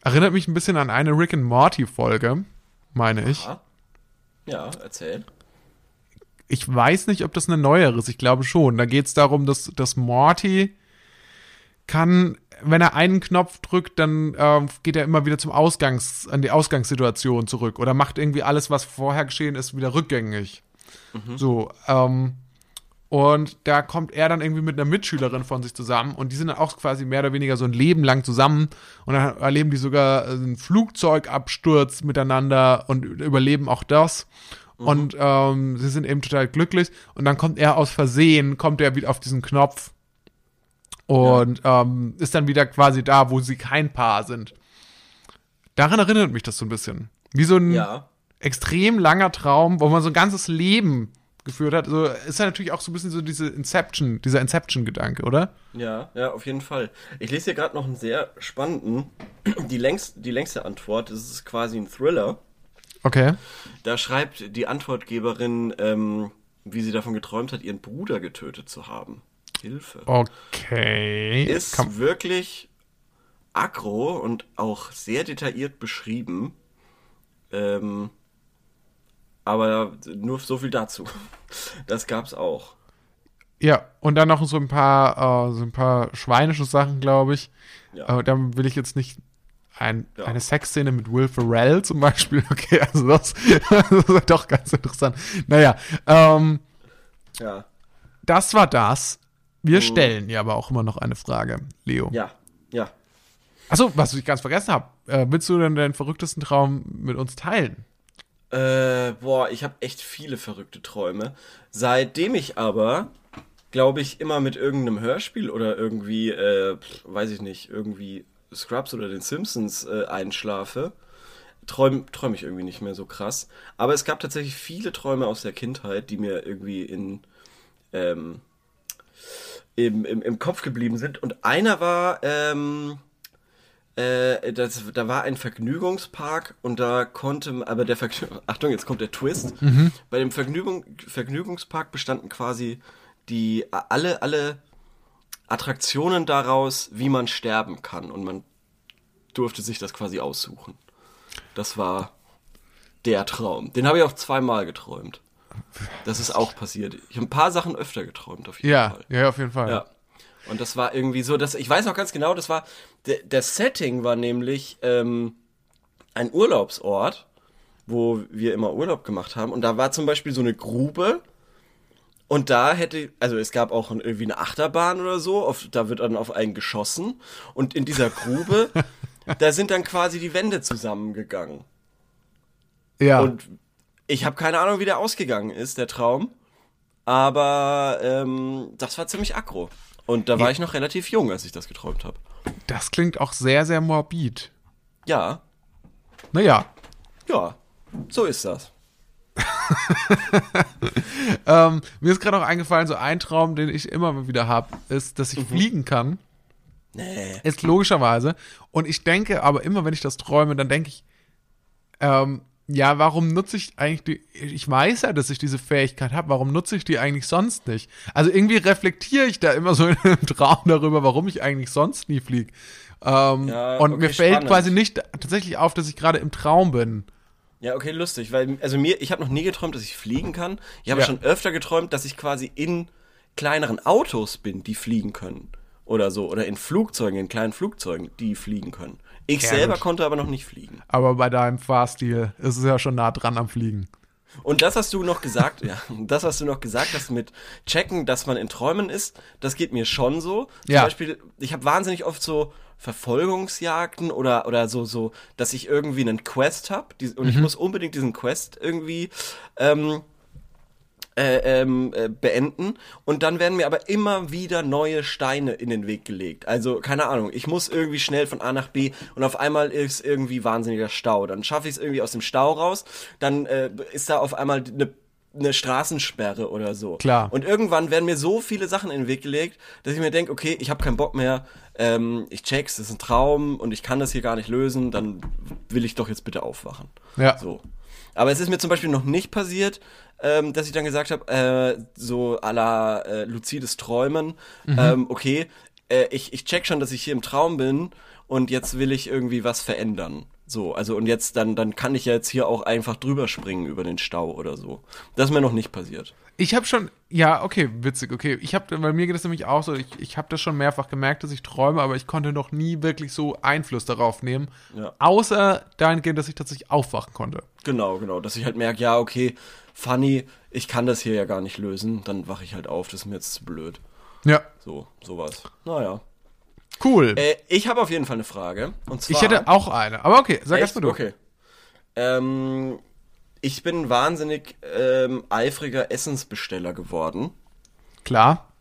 Erinnert mich ein bisschen an eine Rick and Morty Folge, meine ich. Ah. Ja, erzähl. Ich weiß nicht, ob das eine neuere ist. Ich glaube schon. Da geht es darum, dass, dass Morty kann, wenn er einen Knopf drückt, dann ähm, geht er immer wieder zum Ausgangs, an die Ausgangssituation zurück oder macht irgendwie alles, was vorher geschehen ist, wieder rückgängig. So, ähm, und da kommt er dann irgendwie mit einer Mitschülerin von sich zusammen und die sind dann auch quasi mehr oder weniger so ein Leben lang zusammen und dann erleben die sogar äh, einen Flugzeugabsturz miteinander und überleben auch das. Und ähm, sie sind eben total glücklich und dann kommt er aus Versehen, kommt er wieder auf diesen Knopf und ähm, ist dann wieder quasi da, wo sie kein Paar sind. Daran erinnert mich das so ein bisschen. Wie so ein Ja. extrem langer Traum, wo man so ein ganzes Leben geführt hat. So ist ja natürlich auch so ein bisschen so diese Inception, dieser Inception-Gedanke, oder? Ja, ja, auf jeden Fall. Ich lese hier gerade noch einen sehr spannenden, die, längst, die längste Antwort, das ist quasi ein Thriller. Okay. Da schreibt die Antwortgeberin, ähm, wie sie davon geträumt hat, ihren Bruder getötet zu haben. Hilfe. Okay. Ist Kann- wirklich aggro und auch sehr detailliert beschrieben. Ähm, aber nur so viel dazu. Das gab's auch. ja, und dann noch so ein paar, äh, so ein paar schweinische Sachen, glaube ich. Ja. Äh, da will ich jetzt nicht ein, Ja. eine Sexszene mit Will Ferrell zum Beispiel. Okay, also das, das ist doch ganz interessant. Naja, ähm, Ja. das war das. Wir stellen ja aber auch immer noch eine Frage, Leo. Mhm. Ja. Ja. Achso, was ich ganz vergessen habe. Äh, willst du denn deinen verrücktesten Traum mit uns teilen? Äh, boah, ich habe echt viele verrückte Träume. Seitdem ich aber, glaube ich, immer mit irgendeinem Hörspiel oder irgendwie, äh, weiß ich nicht, irgendwie Scrubs oder den Simpsons äh, einschlafe, träume träum ich irgendwie nicht mehr so krass. Aber es gab tatsächlich viele Träume aus der Kindheit, die mir irgendwie in, ähm, im, im, im Kopf geblieben sind. Und einer war, ähm, äh, das, da war ein Vergnügungspark und da konnte, aber der Vergnü Achtung, jetzt kommt der Twist. Bei dem Vergnügung, Vergnügungspark bestanden quasi die alle alle Attraktionen daraus, wie man sterben kann und man durfte sich das quasi aussuchen. Das war der Traum. Den habe ich auch zweimal geträumt. Das ist auch passiert. Ich habe ein paar Sachen öfter geträumt auf jeden Ja, Fall. ja, auf jeden Fall. Ja. Und das war irgendwie so, dass ich weiß noch ganz genau, das war der, der Setting war nämlich ähm, ein Urlaubsort, wo wir immer Urlaub gemacht haben. Und da war zum Beispiel so eine Grube. Und da hätte, also es gab auch irgendwie eine Achterbahn oder so, auf, da wird dann auf einen geschossen. Und in dieser Grube, da sind dann quasi die Wände zusammengegangen. Ja. Und ich habe keine Ahnung, wie der ausgegangen ist, der Traum. Aber ähm, das war ziemlich aggro. Und da war ich noch relativ jung, als ich das geträumt habe. das klingt auch sehr, sehr morbid. Ja, Naja, ja, so ist das. ähm, mir ist gerade auch eingefallen, so ein Traum, den ich immer wieder habe, ist, dass ich fliegen kann. Nee. Ist logischerweise. Und ich denke aber immer, wenn ich das träume, dann denke ich, ähm, ja, warum nutze ich eigentlich die, ich weiß ja, dass ich diese Fähigkeit habe, warum nutze ich die eigentlich sonst nicht? Also irgendwie reflektiere ich da immer so in einem Traum darüber, warum ich eigentlich sonst nie fliege. Ähm, Ja, und okay, mir fällt spannend. quasi nicht tatsächlich auf, dass ich gerade im Traum bin. Ja, okay, lustig, weil also mir, ich habe noch nie geträumt, dass ich fliegen kann. Ich habe Ja. schon öfter geträumt, dass ich quasi in kleineren Autos bin, die fliegen können. Oder so. Oder in Flugzeugen, in kleinen Flugzeugen, die fliegen können. Ich Ja, selber konnte aber noch nicht fliegen. Aber bei deinem Fahrstil ist es ja schon nah dran am Fliegen. Und das hast du noch gesagt, ja, das hast du noch gesagt, dass mit checken, dass man in Träumen ist, das geht mir schon so. Zum Ja. Beispiel, ich habe wahnsinnig oft so Verfolgungsjagden oder oder so so, dass ich irgendwie einen Quest hab die, und ich muss unbedingt diesen Quest irgendwie ähm, äh, ähm, äh, beenden und dann werden mir aber immer wieder neue Steine in den Weg gelegt. Also keine Ahnung, ich muss irgendwie schnell von A nach B und auf einmal ist irgendwie wahnsinniger Stau. Dann schaffe ich es irgendwie aus dem Stau raus, dann äh, ist da auf einmal eine eine Straßensperre oder so. Klar. Und irgendwann werden mir so viele Sachen in den Weg gelegt, dass ich mir denke, okay, ich habe keinen Bock mehr, ähm, ich check's, das ist ein Traum und ich kann das hier gar nicht lösen, dann will ich doch jetzt bitte aufwachen. Ja. So. Aber es ist mir zum Beispiel noch nicht passiert, ähm, dass ich dann gesagt habe, äh, so à la äh, luzides Träumen, ähm, okay, äh, ich, ich check schon, dass ich hier im Traum bin und jetzt will ich irgendwie was verändern. So, also und jetzt, dann, dann kann ich ja jetzt hier auch einfach drüber springen über den Stau oder so. Das ist mir noch nicht passiert. Ich habe schon, ja, okay, witzig, okay. Ich habe, bei mir geht es nämlich auch so, ich, ich habe das schon mehrfach gemerkt, dass ich träume, aber ich konnte noch nie wirklich so Einfluss darauf nehmen. Ja. Außer dahingehend, dass ich tatsächlich aufwachen konnte. Genau, genau. Dass ich halt merke, ja, okay, funny, ich kann das hier ja gar nicht lösen, dann wache ich halt auf, das ist mir jetzt zu blöd. Ja, So, sowas. Naja. cool. Äh, ich habe auf jeden Fall eine Frage. Und zwar. ich hätte auch eine, aber okay, sag erst Echt? mal du. Okay. Ähm, ich bin wahnsinnig ähm, eifriger Essensbesteller geworden. Klar.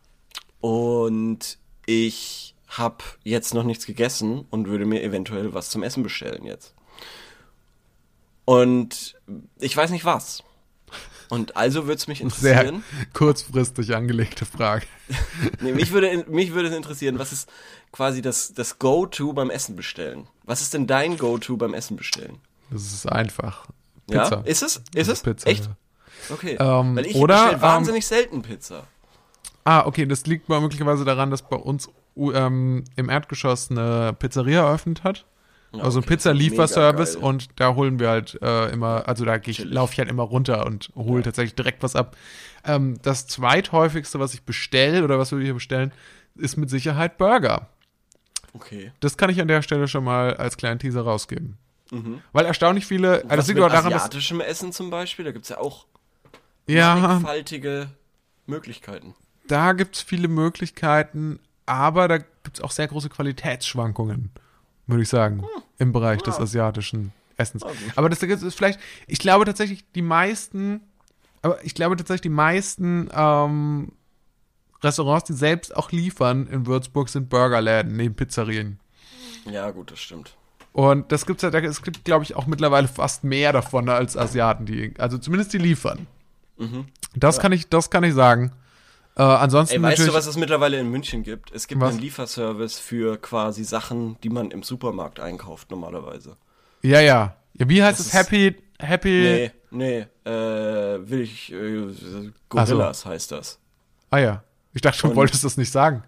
Und ich habe jetzt noch nichts gegessen und würde mir eventuell was zum Essen bestellen jetzt. Und ich weiß nicht was. Und also würde es mich Sehr interessieren. kurzfristig angelegte Frage. Nee, mich würde mich würde es interessieren, was ist quasi das das Go-to beim Essen bestellen? Was ist denn dein Go-to beim Essen bestellen? Das ist einfach. Ja? Pizza. Ist es? Ist es? Pizza, Echt? ja. Okay. Ähm, Weil ich oder, bestell wahnsinnig selten Pizza. Ah, okay, das liegt mal möglicherweise daran, dass bei uns ähm, im Erdgeschoss eine Pizzeria eröffnet hat. also ein okay, Pizza-Lieferservice mega geil. und da holen wir halt äh, immer, also da ich, laufe ich halt immer runter und hole tatsächlich direkt was ab. Ähm, das zweithäufigste, was ich bestelle oder was wir hier bestellen, ist mit Sicherheit Burger. Okay. Das kann ich an der Stelle schon mal als kleinen Teaser rausgeben. Weil erstaunlich viele, also das Mhm. Liegt auch daran, dass, asiatischem Essen zum Beispiel, da gibt's ja auch ja, mannigfaltige Möglichkeiten. da gibt's viele Möglichkeiten, aber da gibt's auch sehr große Qualitätsschwankungen, würde ich sagen, im Bereich des asiatischen Essens. aber das ist vielleicht, ich glaube tatsächlich, die meisten, aber ich glaube tatsächlich, die meisten ähm, Restaurants, die selbst auch liefern in Würzburg, sind Burgerläden neben Pizzerien. Ja, gut, das stimmt. Und das gibt's ja, es gibt, glaube ich, auch mittlerweile fast mehr davon als Asiaten, die, also zumindest die liefern. Das kann ich, das kann ich sagen. Äh, ansonsten Ey, weißt du, was es mittlerweile in München gibt? Es gibt Was? einen Lieferservice für quasi Sachen, die man im Supermarkt einkauft normalerweise. ja, ja, ja. Wie heißt Das es? Happy, Happy. Nee, nee, äh, will ich, äh, Gorillas heißt das. Ah ja, ich dachte schon, Und- wolltest du das nicht sagen.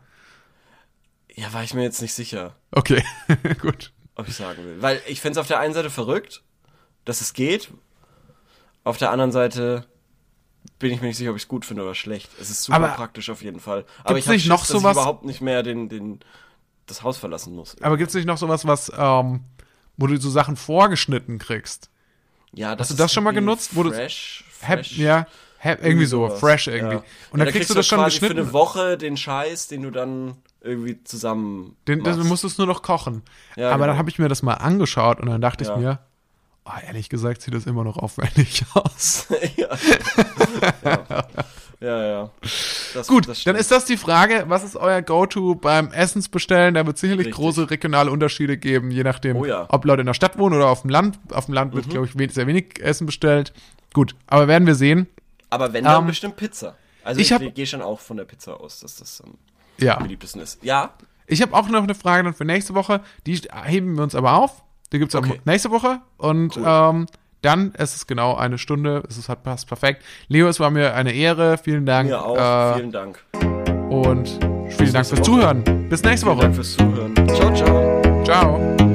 Ja, war ich mir jetzt nicht sicher, Okay, gut. Ob ich sagen will. Weil ich find's auf der einen Seite verrückt, dass es geht. Auf der anderen Seite bin ich mir nicht sicher, ob ich es gut finde oder schlecht. Es ist super Aber praktisch auf jeden Fall. Aber ich hab nicht noch Schiss, dass sowas- ich überhaupt nicht mehr den, den, das Haus verlassen muss. Aber gibt's nicht noch sowas, was, ähm, wo du so Sachen vorgeschnitten kriegst? Ja, das du das ist schon mal genutzt, wo du- fresh, Hap, fresh, ja, irgendwie so, sowas. fresh irgendwie. Ja. Und Ja, dann kriegst du das schon quasi für geschnitten. eine Woche den Scheiß, den du dann irgendwie zusammen Den, machst. musst es nur noch kochen. Ja, Aber dann genau. habe ich mir das mal angeschaut und dann dachte Ja. ich mir, oh, ehrlich gesagt sieht das immer noch aufwendig aus. ja. ja. ja, ja. Das, Gut, das dann ist das die Frage, was ist euer Go-To beim Essensbestellen? Da wird sicherlich Richtig. große regionale Unterschiede geben, je nachdem, Oh ja. Mhm. ob Leute in der Stadt wohnen oder auf dem Land. Auf dem Land wird, glaube ich, sehr wenig Essen bestellt. Gut, aber werden wir sehen. Aber wenn, dann Ähm, bestimmt Pizza. Also ich ich, gehe schon auch von der Pizza aus, dass das am Ja. beliebtesten ist. Ja, Ich habe auch noch eine Frage dann für nächste Woche. Die heben wir uns aber auf. Die gibt's Okay. am nächste Woche. Und Cool. ähm, dann es ist genau eine Stunde. Es ist, hat passt perfekt. Leo, es war mir eine Ehre. Vielen Dank. mir auch. Äh, Vielen Dank. und vielen Dank nächste fürs Woche. Zuhören. Bis nächste Vielen Woche. Dank fürs Zuhören. Ciao, ciao. Ciao.